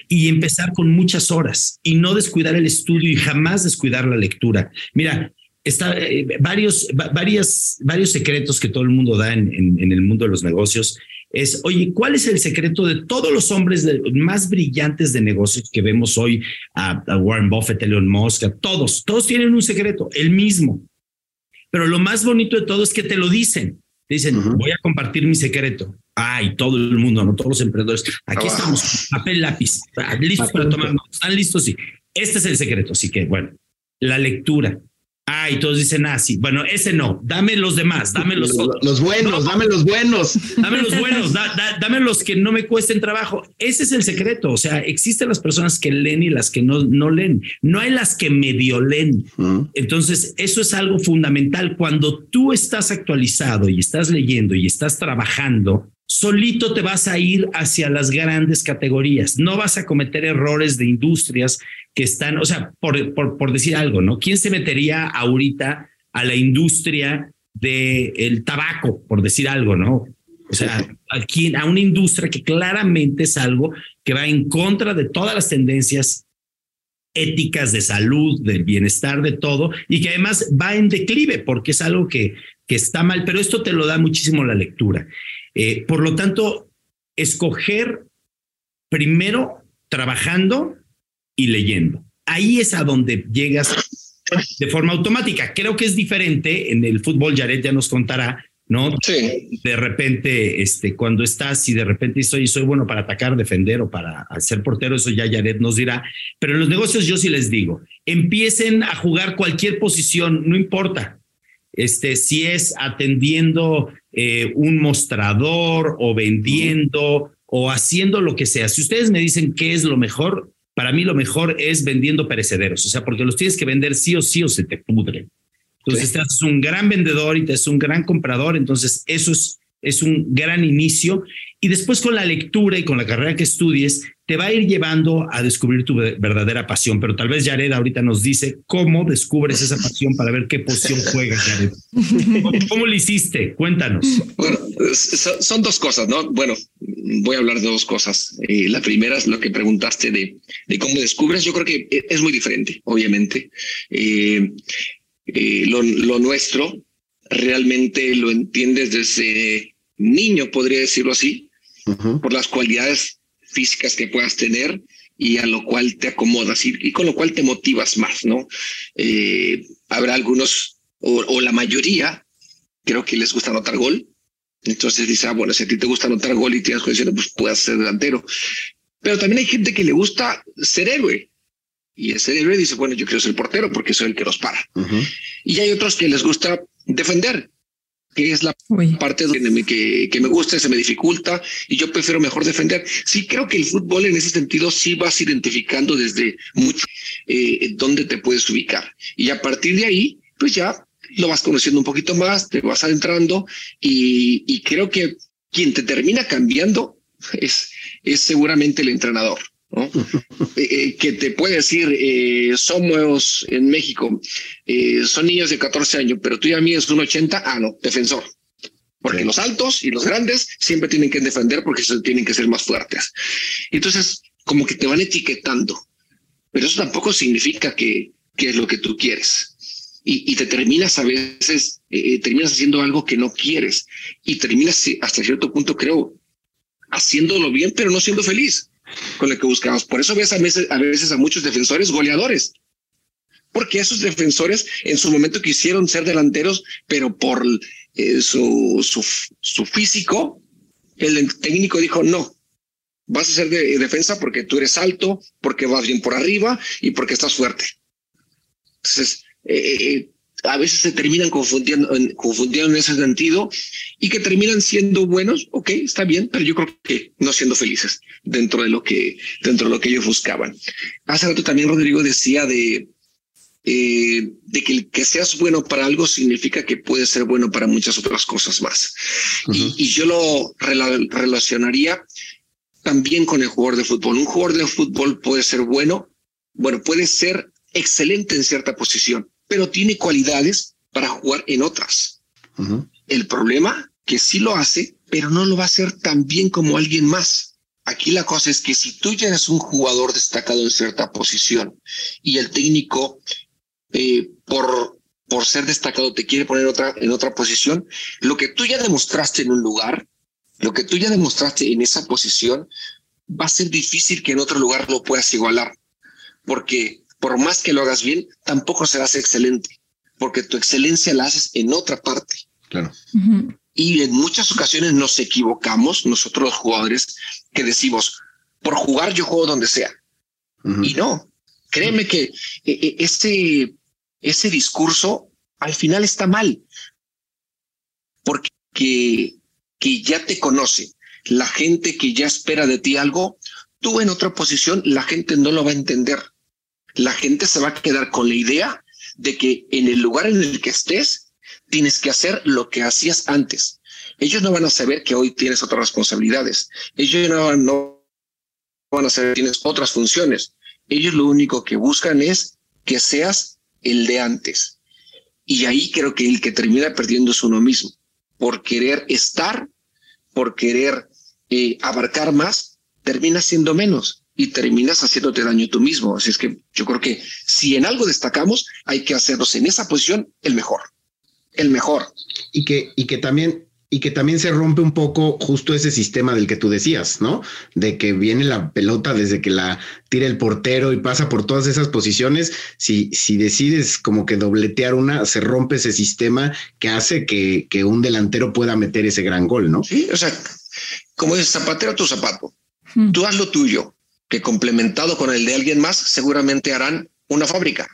y empezar con muchas horas y no descuidar el estudio y jamás descuidar la lectura. Mira, está eh, varios, varias, varios secretos que todo el mundo da en, en, el mundo de los negocios. Es, oye, ¿cuál es el secreto de todos los hombres más brillantes de negocios que vemos hoy? A, a Warren Buffett, Elon Musk, a todos, todos tienen un secreto, el mismo. Pero lo más bonito de todo es que te lo dicen. Te dicen, voy a compartir mi secreto. Ay, todo el mundo, no todos los emprendedores. Aquí estamos, papel, lápiz, ah, listos para tomar. Están listos, sí. Este es el secreto. Así que, bueno, la lectura, Ah, y todos dicen, ah, sí. Bueno, ese no. Dame los demás, dame los, otros. Los buenos, dame los buenos. Dame los buenos, dame los que no me cuesten trabajo. Ese es el secreto. O sea, existen las personas que leen y las que no, no leen. No hay las que medio leen. Entonces, eso es algo fundamental. Cuando tú estás actualizado y estás leyendo y estás trabajando, solito te vas a ir hacia las grandes categorías. No vas a cometer errores de industrias que están, o sea, por, por, decir algo, ¿no? ¿Quién se metería ahorita a la industria del tabaco, por decir algo, ¿no? O sea, a, a una industria que claramente es algo que va en contra de todas las tendencias éticas de salud, del bienestar, de todo, y que además va en declive porque es algo que, que está mal, pero esto te lo da muchísimo la lectura. Eh, por lo tanto, escoger primero trabajando y leyendo. Ahí es a donde llegas de forma automática. Creo que es diferente en el fútbol, Jared ya nos contará, ¿no? Sí. De repente, este, cuando estás y de repente soy, soy bueno para atacar, defender o para ser portero, eso ya Jared nos dirá. Pero en los negocios yo sí les digo, empiecen a jugar cualquier posición, no importa. Este, si es atendiendo eh, un mostrador o vendiendo o haciendo lo que sea. Si ustedes me dicen qué es lo mejor, para mí lo mejor es vendiendo perecederos, o sea, porque los tienes que vender sí o sí o se te pudren. Entonces te haces un gran vendedor y te haces un gran comprador, entonces eso es, es un gran inicio. Y después con la lectura y con la carrera que estudies, te va a ir llevando a descubrir tu verdadera pasión. Pero tal vez Jared ahorita nos dice cómo descubres esa pasión para ver qué posición juegas, Jared. ¿Cómo, lo hiciste? Cuéntanos. Bueno, son dos cosas, ¿no? Bueno, voy a hablar de dos cosas. Eh, la primera es lo que preguntaste de, de cómo descubres. Yo creo que es muy diferente, obviamente. Eh, eh, lo, nuestro realmente lo entiendes desde niño, podría decirlo así, por las cualidades físicas que puedas tener y a lo cual te acomodas y, con lo cual te motivas más, ¿no? Eh, habrá algunos o, la mayoría, creo que les gusta anotar gol. Entonces dice, ah, bueno, si a ti te gusta anotar gol y tienes condiciones, pues puedes ser delantero. Pero también hay gente que le gusta ser héroe. Y ese héroe dice, bueno, yo quiero ser portero porque soy el que los para. Y hay otros que les gusta defender, que es la parte donde que, que, me gusta, se me dificulta y yo prefiero mejor defender. Sí, creo que el fútbol en ese sentido sí vas identificando desde mucho eh, dónde te puedes ubicar. Y a partir de ahí, pues ya lo vas conociendo un poquito más, te vas adentrando y, y creo que quien te termina cambiando es, es seguramente el entrenador. ¿No? Eh, eh, que te puede decir, eh, somos en México, son niños de 14 años, pero tú y a mí es un 80, ah, no, defensor. Porque los altos y los grandes siempre tienen que defender porque tienen que ser más fuertes. Entonces, como que te van etiquetando, pero eso tampoco significa que, que es lo que tú quieres. Y, y te terminas a veces, terminas haciendo algo que no quieres y terminas hasta cierto punto, creo, haciéndolo bien, pero no siendo feliz con lo que buscamos. Por eso ves a veces, a muchos defensores goleadores, porque esos defensores en su momento quisieron ser delanteros, pero por eh, su, su, físico, el técnico dijo no. Vas a ser de defensa porque tú eres alto, porque vas bien por arriba y porque estás fuerte. Entonces, eh, eh a veces se terminan confundiendo, confundiendo en ese sentido y que terminan siendo buenos, ok, está bien, pero yo creo que no siendo felices dentro de lo que, dentro de lo que ellos buscaban. Hace rato también Rodrigo decía de, eh, de que el que seas bueno para algo significa que puedes ser bueno para muchas otras cosas más. y, y, yo lo relacionaría también con el jugador de fútbol. Un jugador de fútbol puede ser bueno, bueno, puede ser excelente en cierta posición, pero tiene cualidades para jugar en otras. El problema que sí lo hace, pero no lo va a hacer tan bien como alguien más. Aquí la cosa es que si tú ya eres un jugador destacado en cierta posición y el técnico eh, por por ser destacado te quiere poner otra en otra posición, lo que tú ya demostraste en un lugar, lo que tú ya demostraste en esa posición, va a ser difícil que en otro lugar lo puedas igualar, porque por más que lo hagas bien, tampoco serás excelente, porque tu excelencia la haces en otra parte. Claro. Y en muchas ocasiones nos equivocamos, nosotros los jugadores, que decimos, por jugar yo juego donde sea. Y no, créeme que eh, eh, ese, ese discurso al final está mal, porque que ya te conoce, la gente que ya espera de ti algo, tú en otra posición, la gente no lo va a entender la gente se va a quedar con la idea de que en el lugar en el que estés, tienes que hacer lo que hacías antes. Ellos no van a saber que hoy tienes otras responsabilidades. Ellos no, van a saber que tienes otras funciones. Ellos lo único que buscan es que seas el de antes. Y ahí creo que el que termina perdiendo es uno mismo, por querer estar, por querer eh, abarcar más, termina siendo menos y terminas haciéndote daño tú mismo. Así es que yo creo que si en algo destacamos, hay que hacernos en esa posición el mejor, el mejor. Y que, y que también y que también se rompe un poco justo ese sistema del que tú decías, ¿no? De que viene la pelota desde que la tira el portero y pasa por todas esas posiciones. Si, si decides como que dobletear una, se rompe ese sistema que hace que, que un delantero pueda meter ese gran gol, ¿no? Sí, o sea, como es zapatero tu zapato, tú haz lo tuyo, que complementado con el de alguien más, seguramente harán una fábrica.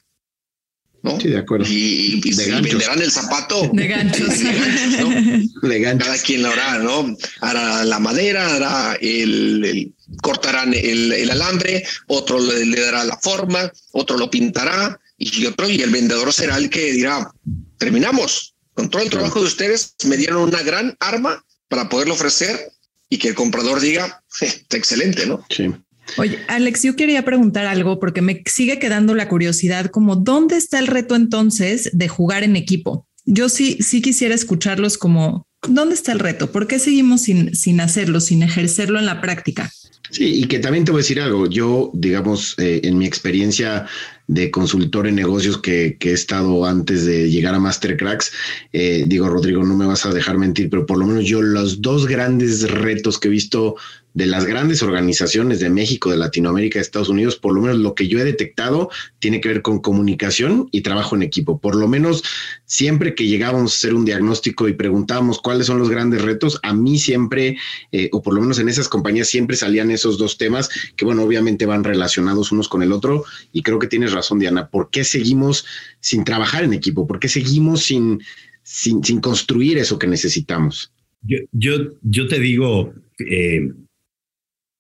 ¿no? Sí, de acuerdo. Y, venderán el zapato. De ganchos. De ganchos, Cada quien lo hará, ¿no? Hará la madera, hará el, cortarán el, alambre, otro le, dará la forma, otro lo pintará y otro, y el vendedor será el que dirá, terminamos, con todo el trabajo de ustedes me dieron una gran arma para poderlo ofrecer y que el comprador diga, está excelente, ¿no? Sí. Oye, Alex, yo quería preguntar algo porque me sigue quedando la curiosidad, como dónde está el reto entonces de jugar en equipo. Yo sí, sí quisiera escucharlos como, ¿dónde está el reto? ¿Por qué seguimos sin, sin hacerlo, sin ejercerlo en la práctica? Sí, y que también te voy a decir algo. Yo, digamos, eh, en mi experiencia de consultor en negocios que, he estado antes de llegar a Mastercracks, eh, digo, Rodrigo, no me vas a dejar mentir, pero por lo menos yo los dos grandes retos que he visto de las grandes organizaciones de México, de Latinoamérica, de Estados Unidos, por lo menos lo que yo he detectado tiene que ver con comunicación y trabajo en equipo. Por lo menos siempre que llegábamos a hacer un diagnóstico y preguntábamos cuáles son los grandes retos, a mí siempre, eh, o por lo menos en esas compañías siempre salían esos dos temas que, bueno, obviamente van relacionados unos con el otro. Y creo que tienes razón, Diana. ¿Por qué seguimos sin trabajar en equipo? ¿Por qué seguimos sin, sin, sin construir eso que necesitamos? Yo, yo, yo te digo, eh,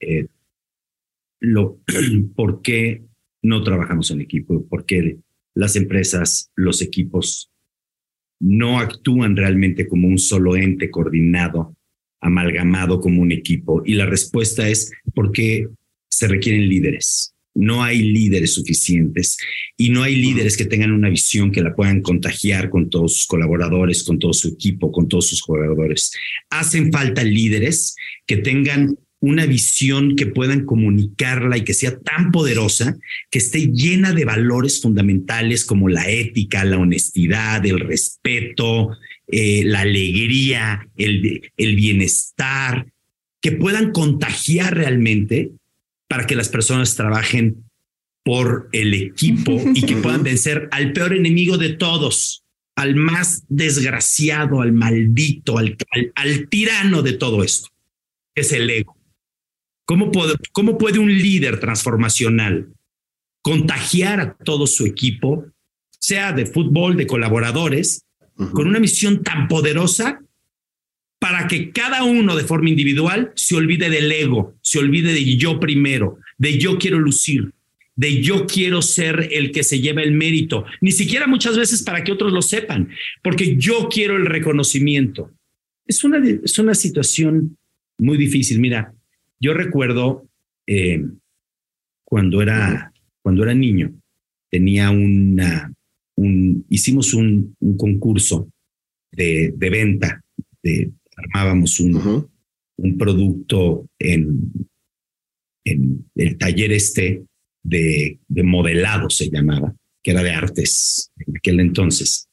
eh, lo, por qué no trabajamos en equipo, por qué las empresas, los equipos no actúan realmente como un solo ente coordinado, amalgamado como un equipo. Y la respuesta es porque se requieren líderes. No hay líderes suficientes y no hay líderes que tengan una visión que la puedan contagiar con todos sus colaboradores, con todo su equipo, con todos sus jugadores. Hacen falta líderes que tengan una visión que puedan comunicarla y que sea tan poderosa, que esté llena de valores fundamentales como la ética, la honestidad, el respeto, eh, la alegría, el, el bienestar, que puedan contagiar realmente para que las personas trabajen por el equipo y que puedan vencer al peor enemigo de todos, al más desgraciado, al maldito, al, al tirano de todo esto, que es el ego. ¿Cómo puede, ¿Cómo puede un líder transformacional contagiar a todo su equipo, sea de fútbol, de colaboradores, con una misión tan poderosa para que cada uno de forma individual se olvide del ego, se olvide de yo primero, de yo quiero lucir, de yo quiero ser el que se lleva el mérito, ni siquiera muchas veces para que otros lo sepan, porque yo quiero el reconocimiento. Es una, es una situación muy difícil. Mira, yo recuerdo eh, cuando, era, cuando era niño, tenía una, un, hicimos un, concurso de, venta, de, armábamos un, un producto en, en el taller este de, de modelado, se llamaba, que era de artes en aquel entonces,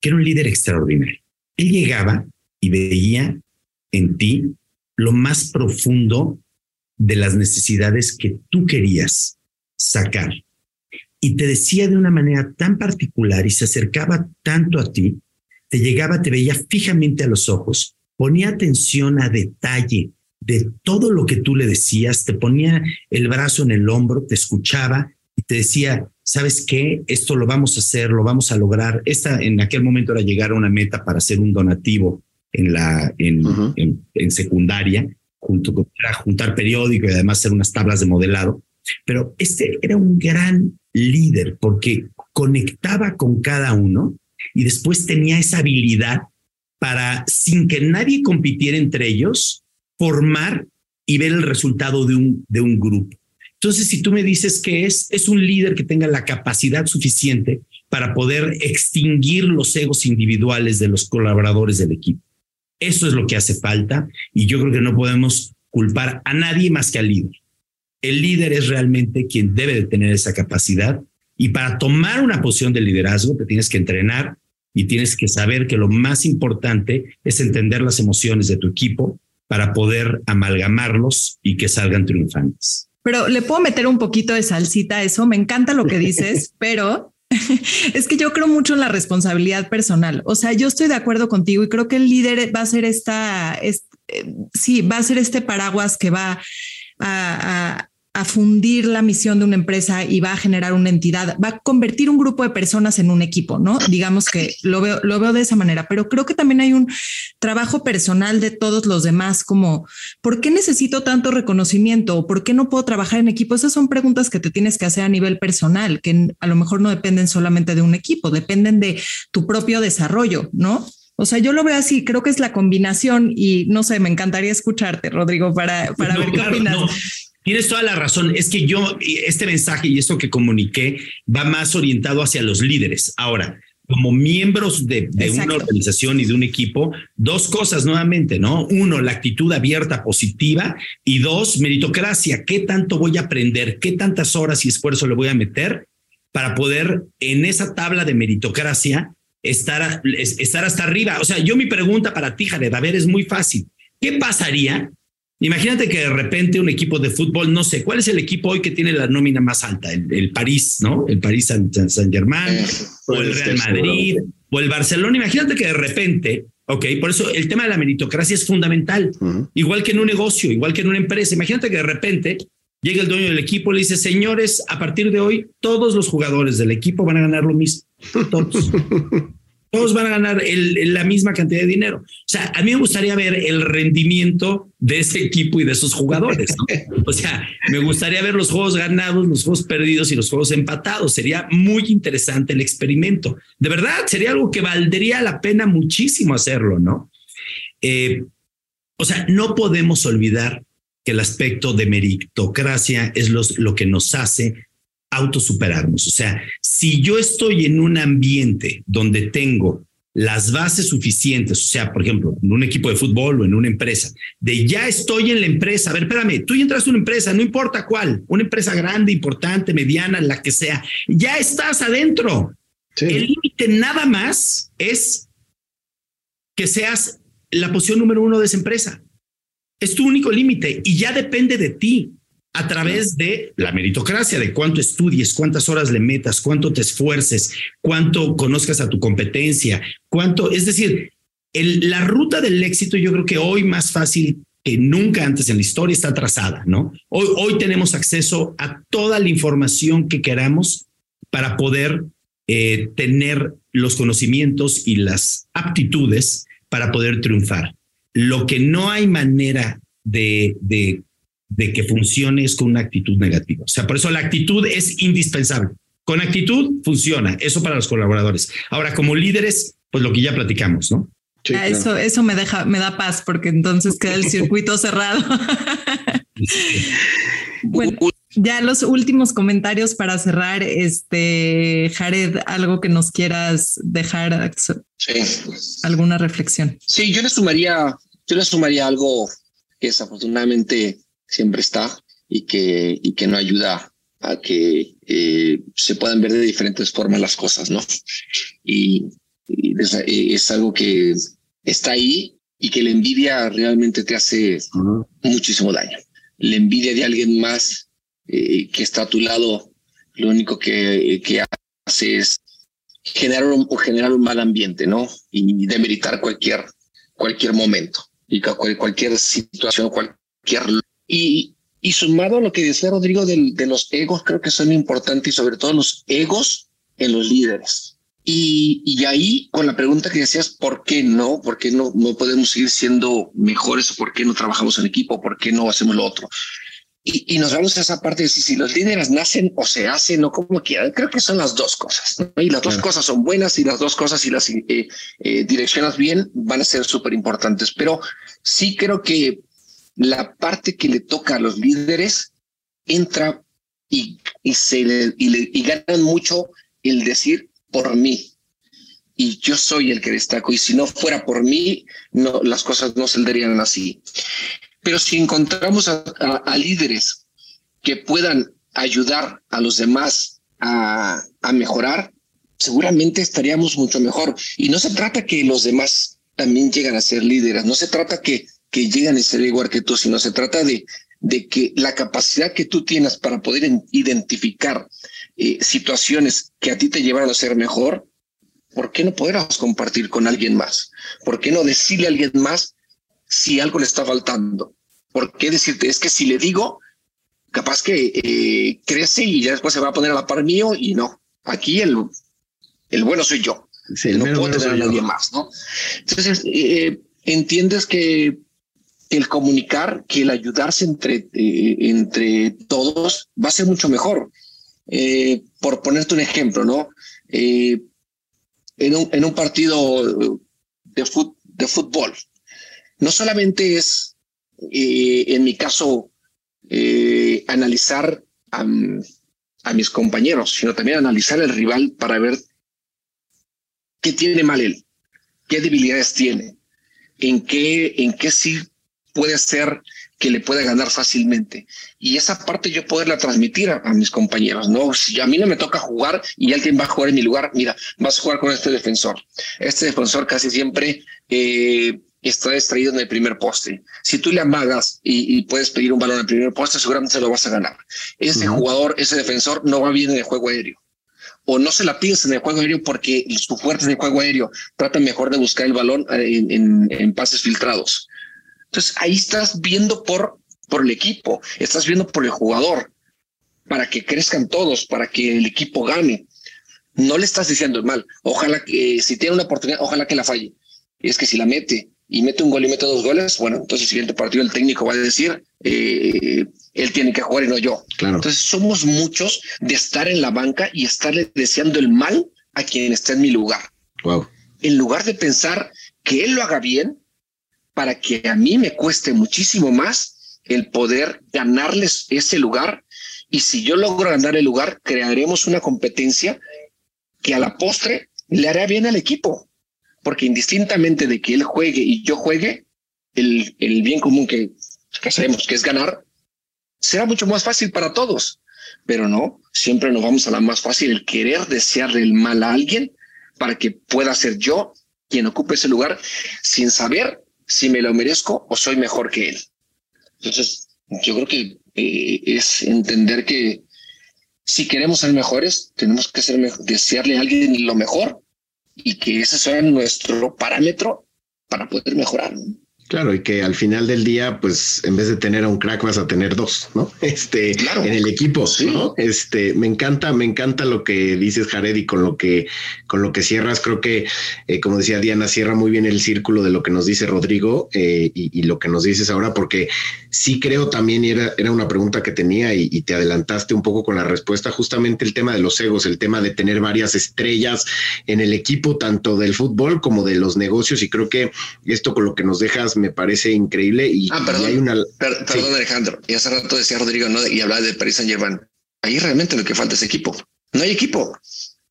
que era un líder extraordinario. Él llegaba y veía en ti lo más profundo de las necesidades que tú querías sacar. Y te decía de una manera tan particular y se acercaba tanto a ti, te llegaba, te veía fijamente a los ojos, ponía atención a detalle de todo lo que tú le decías, te ponía el brazo en el hombro, te escuchaba y te decía, ¿sabes qué? Esto lo vamos a hacer, lo vamos a lograr. Esta en aquel momento era llegar a una meta para hacer un donativo en la en, en, secundaria, junto con juntar periódico y además hacer unas tablas de modelado. Pero este era un gran líder porque conectaba con cada uno y después tenía esa habilidad para, sin que nadie compitiera entre ellos, formar y ver el resultado de un, de un grupo. Entonces, si tú me dices que es, es un líder que tenga la capacidad suficiente para poder extinguir los egos individuales de los colaboradores del equipo. Eso es lo que hace falta y yo creo que no podemos culpar a nadie más que al líder. El líder es realmente quien debe de tener esa capacidad y para tomar una posición de liderazgo te tienes que entrenar y tienes que saber que lo más importante es entender las emociones de tu equipo para poder amalgamarlos y que salgan triunfantes. Pero le puedo meter un poquito de salsita a eso. Me encanta lo que dices, pero es que yo creo mucho en la responsabilidad personal. O sea, yo estoy de acuerdo contigo y creo que el líder va a ser esta, eh, sí, va a ser este paraguas que va a, a fundir la misión de una empresa y va a generar una entidad, va a convertir un grupo de personas en un equipo, ¿no? Digamos que lo veo, lo veo de esa manera, pero creo que también hay un trabajo personal de todos los demás, como, ¿por qué necesito tanto reconocimiento? ¿Por qué no puedo trabajar en equipo? Esas son preguntas que te tienes que hacer a nivel personal, que a lo mejor no dependen solamente de un equipo, dependen de tu propio desarrollo, ¿no? O sea, yo lo veo así, creo que es la combinación y no sé, me encantaría escucharte, Rodrigo, para, para ver qué opinas. Tienes toda la razón. Es que yo, este mensaje y esto que comuniqué va más orientado hacia los líderes. Ahora, como miembros de, una organización y de un equipo, dos cosas nuevamente, ¿no? Uno, la actitud abierta, positiva, y dos, meritocracia. ¿Qué tanto voy a aprender? ¿Qué tantas horas y esfuerzo le voy a meter para poder en esa tabla de meritocracia estar, estar hasta arriba? O sea, yo mi pregunta para ti, Jared, a ver, es muy fácil. ¿Qué pasaría Imagínate que de repente un equipo de fútbol, no sé, ¿cuál es el equipo hoy que tiene la nómina más alta? El, París, ¿no? El París Saint-Germain, o el Real Madrid, o el Barcelona. Imagínate que de repente, ok, por eso el tema de la meritocracia es fundamental, igual que en un negocio, igual que en una empresa. Imagínate que de repente llega el dueño del equipo y le dice, señores, a partir de hoy, todos los jugadores del equipo van a ganar lo mismo. Todos. todos van a ganar la misma cantidad de dinero. O sea, a mí me gustaría ver el rendimiento de ese equipo y de esos jugadores. O sea, me gustaría ver los juegos ganados, los juegos perdidos y los juegos empatados. Sería muy interesante el experimento. De verdad, sería algo que valdría la pena muchísimo hacerlo, ¿no? Eh, o sea, no podemos olvidar que el aspecto de meritocracia es lo que nos hace autosuperarnos. O sea, si yo estoy en un ambiente donde tengo las bases suficientes, o sea, por ejemplo, en un equipo de fútbol o en una empresa, de ya estoy en la empresa, a ver, espérame, tú ya entraste a una empresa, no importa cuál, una empresa grande, importante, mediana, la que sea, ya estás adentro. El límite nada más es que seas la posición número uno de esa empresa. Es tu único límite y ya depende de ti a través de la meritocracia, de cuánto estudies, cuántas horas le metas, cuánto te esfuerces, cuánto conozcas a tu competencia, cuánto, es decir, la ruta del éxito yo creo que hoy más fácil que nunca antes en la historia está trazada, ¿no? Hoy, hoy tenemos acceso a toda la información que queramos para poder eh, tener los conocimientos y las aptitudes para poder triunfar. Lo que no hay manera de, de de que funcione es con una actitud negativa. O sea, por eso la actitud es indispensable. Con actitud funciona, eso para los colaboradores. Ahora, como líderes, pues lo que ya platicamos, ¿no? Eso, eso me deja, me da paz porque entonces queda el circuito cerrado. bueno, ya los últimos comentarios para cerrar, este Jared, algo que nos quieras dejar, alguna reflexión. Sí, yo le sumaría, yo le sumaría algo que desafortunadamente siempre está y que, y que no ayuda a que eh, se puedan ver de diferentes formas las cosas, ¿no? Y, es, algo que está ahí y que la envidia realmente te hace muchísimo daño. La envidia de alguien más eh, que está a tu lado, lo único que, que hace es generar un, generar un mal ambiente, ¿no? Y demeritar cualquier, cualquier momento y cualquier situación, cualquier y, y sumado a lo que decía Rodrigo de, de los egos, creo que son importantes y sobre todo los egos en los líderes. Y, y, ahí, con la pregunta que decías, ¿por qué no? ¿Por qué no, no podemos seguir siendo mejores? ¿Por qué no trabajamos en equipo? ¿Por qué no hacemos lo otro? Y, y nos vamos a esa parte de si, los líderes nacen o se hacen o como quieran. Creo que son las dos cosas. Y las dos cosas son buenas y las dos cosas, si las eh, eh, direccionas bien, van a ser súper importantes. Pero sí creo que la parte que le toca a los líderes entra y, y se y, ganan mucho el decir por mí. Y yo soy el que destaco. Y si no fuera por mí, no, las cosas no saldrían así. Pero si encontramos a, líderes que puedan ayudar a los demás a, a mejorar, seguramente estaríamos mucho mejor. Y no se trata que los demás también lleguen a ser líderes. No se trata que que llegan a ser igual que tú, sino se trata de, de que la capacidad que tú tienes para poder identificar eh, situaciones que a ti te llevaron a ser mejor, ¿por qué no podrás compartir con alguien más? ¿Por qué no decirle a alguien más si algo le está faltando? ¿Por qué decirte? Es que si le digo, capaz que eh, crece y ya después se va a poner a la par mío y no. Aquí el, el bueno soy yo. no puedo tener a nadie más, ¿no? Entonces, eh, entiendes que el comunicar, que el ayudarse entre, eh, entre todos va a ser mucho mejor. por ponerte un ejemplo, ¿no? en, un, en un partido de, fútbol, no solamente es, en mi caso, eh, analizar a, mis compañeros, sino también analizar el rival para ver qué tiene mal él, qué debilidades tiene, en qué, en qué sí puede ser que le pueda ganar fácilmente. Y esa parte yo poderla transmitir a, mis compañeros, ¿no? Si a mí no me toca jugar y alguien va a jugar en mi lugar, mira, vas a jugar con este defensor. Este defensor casi siempre eh, está distraído en el primer poste. Si tú le amagas y, puedes pedir un balón al primer poste, seguramente se lo vas a ganar. Ese jugador, ese defensor no va bien en el juego aéreo. O no se la pides en el juego aéreo porque su fuerte en el juego aéreo. Trata mejor de buscar el balón eh, en, pases filtrados. Entonces ahí estás viendo por, por el equipo, estás viendo por el jugador, para que crezcan todos, para que el equipo gane. No le estás diciendo mal. Ojalá que si tiene una oportunidad, ojalá que la falle. Y es que si la mete y mete un gol y mete dos goles, bueno, entonces el siguiente partido el técnico va a decir, eh, él tiene que jugar y no yo. Claro. Entonces somos muchos de estar en la banca y estarle deseando el mal a quien está en mi lugar. Wow. En lugar de pensar que él lo haga bien para que a mí me cueste muchísimo más el poder ganarles ese lugar. Y si yo logro ganar el lugar, crearemos una competencia que a la postre le hará bien al equipo porque indistintamente de que él juegue y yo juegue, el, el bien común que, que sabemos que es ganar, será mucho más fácil para todos. Pero no, siempre nos vamos a la más fácil, el querer desearle el mal a alguien para que pueda ser yo quien ocupe ese lugar sin saber si me lo merezco o soy mejor que él. Entonces, yo creo que eh, es entender que si queremos ser mejores, tenemos que ser desearle a alguien lo mejor y que ese sea nuestro parámetro para poder mejorar. Claro, y que al final del día, pues en vez de tener a un crack, vas a tener dos, ¿no? Este, en el equipo, ¿no? Este, me encanta, me encanta lo que dices, Jared, y con lo que, con lo que cierras, creo que, eh, como decía Diana, cierra muy bien el círculo de lo que nos dice Rodrigo eh, y, lo que nos dices ahora, porque sí creo también, y era, era una pregunta que tenía y, y, te adelantaste un poco con la respuesta, justamente el tema de los egos, el tema de tener varias estrellas en el equipo, tanto del fútbol como de los negocios, y creo que esto con lo que nos dejas me parece increíble. Y, ah, perdón, hay una... perdón Alejandro. Y hace rato decía Rodrigo, ¿no? Y hablaba de Paris Saint Germain. Ahí realmente lo que falta es equipo. No hay equipo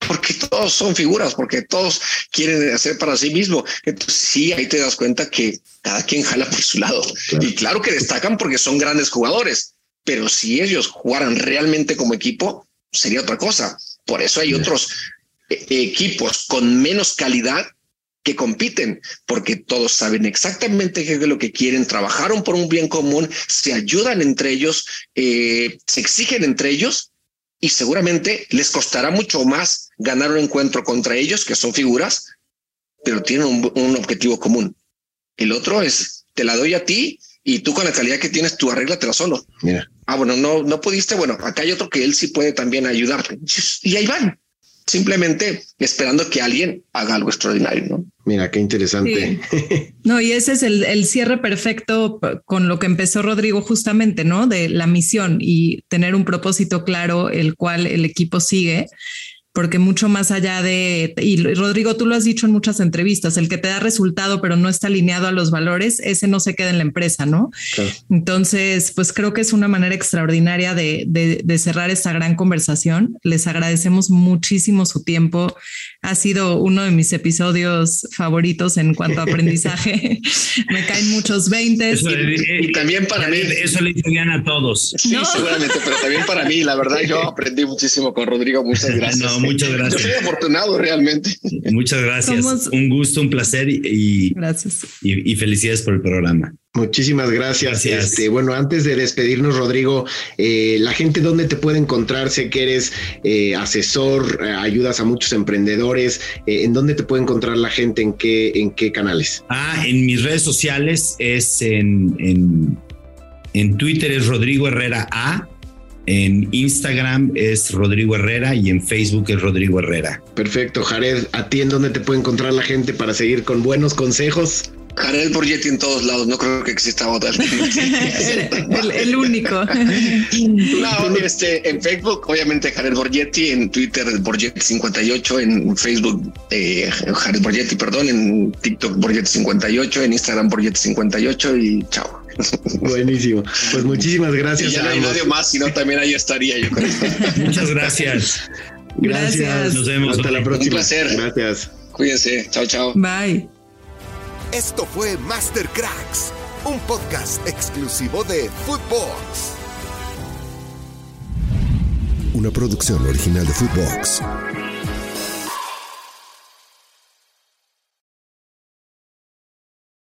porque todos son figuras, porque todos quieren hacer para sí mismo. Entonces, sí, ahí te das cuenta que cada quien jala por su lado. Y claro que destacan porque son grandes jugadores, pero si ellos jugaran realmente como equipo, sería otra cosa. Por eso hay otros eh, equipos con menos calidad que compiten, porque todos saben exactamente qué es lo que quieren, trabajaron por un bien común, se ayudan entre ellos, eh, se exigen entre ellos y seguramente les costará mucho más ganar un encuentro contra ellos, que son figuras, pero tienen un, objetivo común. El otro es, te la doy a ti y tú con la calidad que tienes, tú arréglatela solo. Ah, bueno, no, no pudiste. Bueno, acá hay otro que él sí puede también ayudarte. Y ahí van simplemente esperando que alguien haga algo extraordinario, ¿no? Mira, qué interesante. No, y ese es el, el, cierre perfecto con lo que empezó Rodrigo justamente, ¿no? De la misión y tener un propósito claro, el cual el equipo sigue porque mucho más allá de, y Rodrigo, tú lo has dicho en muchas entrevistas, el que te da resultado pero no está alineado a los valores, ese no se queda en la empresa, ¿no? Entonces, pues creo que es una manera extraordinaria de, de, cerrar esta gran conversación. Les agradecemos muchísimo su tiempo. Ha sido uno de mis episodios favoritos en cuanto a aprendizaje. Me caen muchos 20. y, también para mí. Eso le hizo bien a todos. Sí, seguramente, pero también para mí, la verdad, yo aprendí muchísimo con Rodrigo. Muchas gracias muchas gracias. Yo soy afortunado realmente. Muchas gracias. Un gusto, un placer y, gracias. Y, felicidades por el programa. Muchísimas gracias. Este, bueno, antes de despedirnos, Rodrigo, eh, la gente dónde te puede encontrar, sé que eres eh, asesor, eh, ayudas a muchos emprendedores, ¿en dónde te puede encontrar la gente? ¿En qué, en qué canales? Ah, en mis redes sociales es en, en, en Twitter es Rodrigo Herrera A En Instagram es Rodrigo Herrera y en Facebook es Rodrigo Herrera. Perfecto, Jared. ¿A ti en dónde te puede encontrar la gente para seguir con buenos consejos? Jared Borgetti en todos lados, no creo que exista otra. el, el, único. No, este, en Facebook, obviamente Jared Borgetti, en Twitter Borgetti58, en Facebook eh, Jared Borgetti, perdón, en TikTok Borgetti58, en Instagram Borgetti58 y chao. Buenísimo. Pues muchísimas gracias. Y ya no hay nadie más, sino también ahí estaría, yo creo. Muchas gracias. Gracias. Nos vemos. Hasta la próxima. Un placer. Gracias. Cuídense. Chao, chao. Bye. Esto fue Master Cracks, un podcast exclusivo de Footbox. Una producción original de Footbox.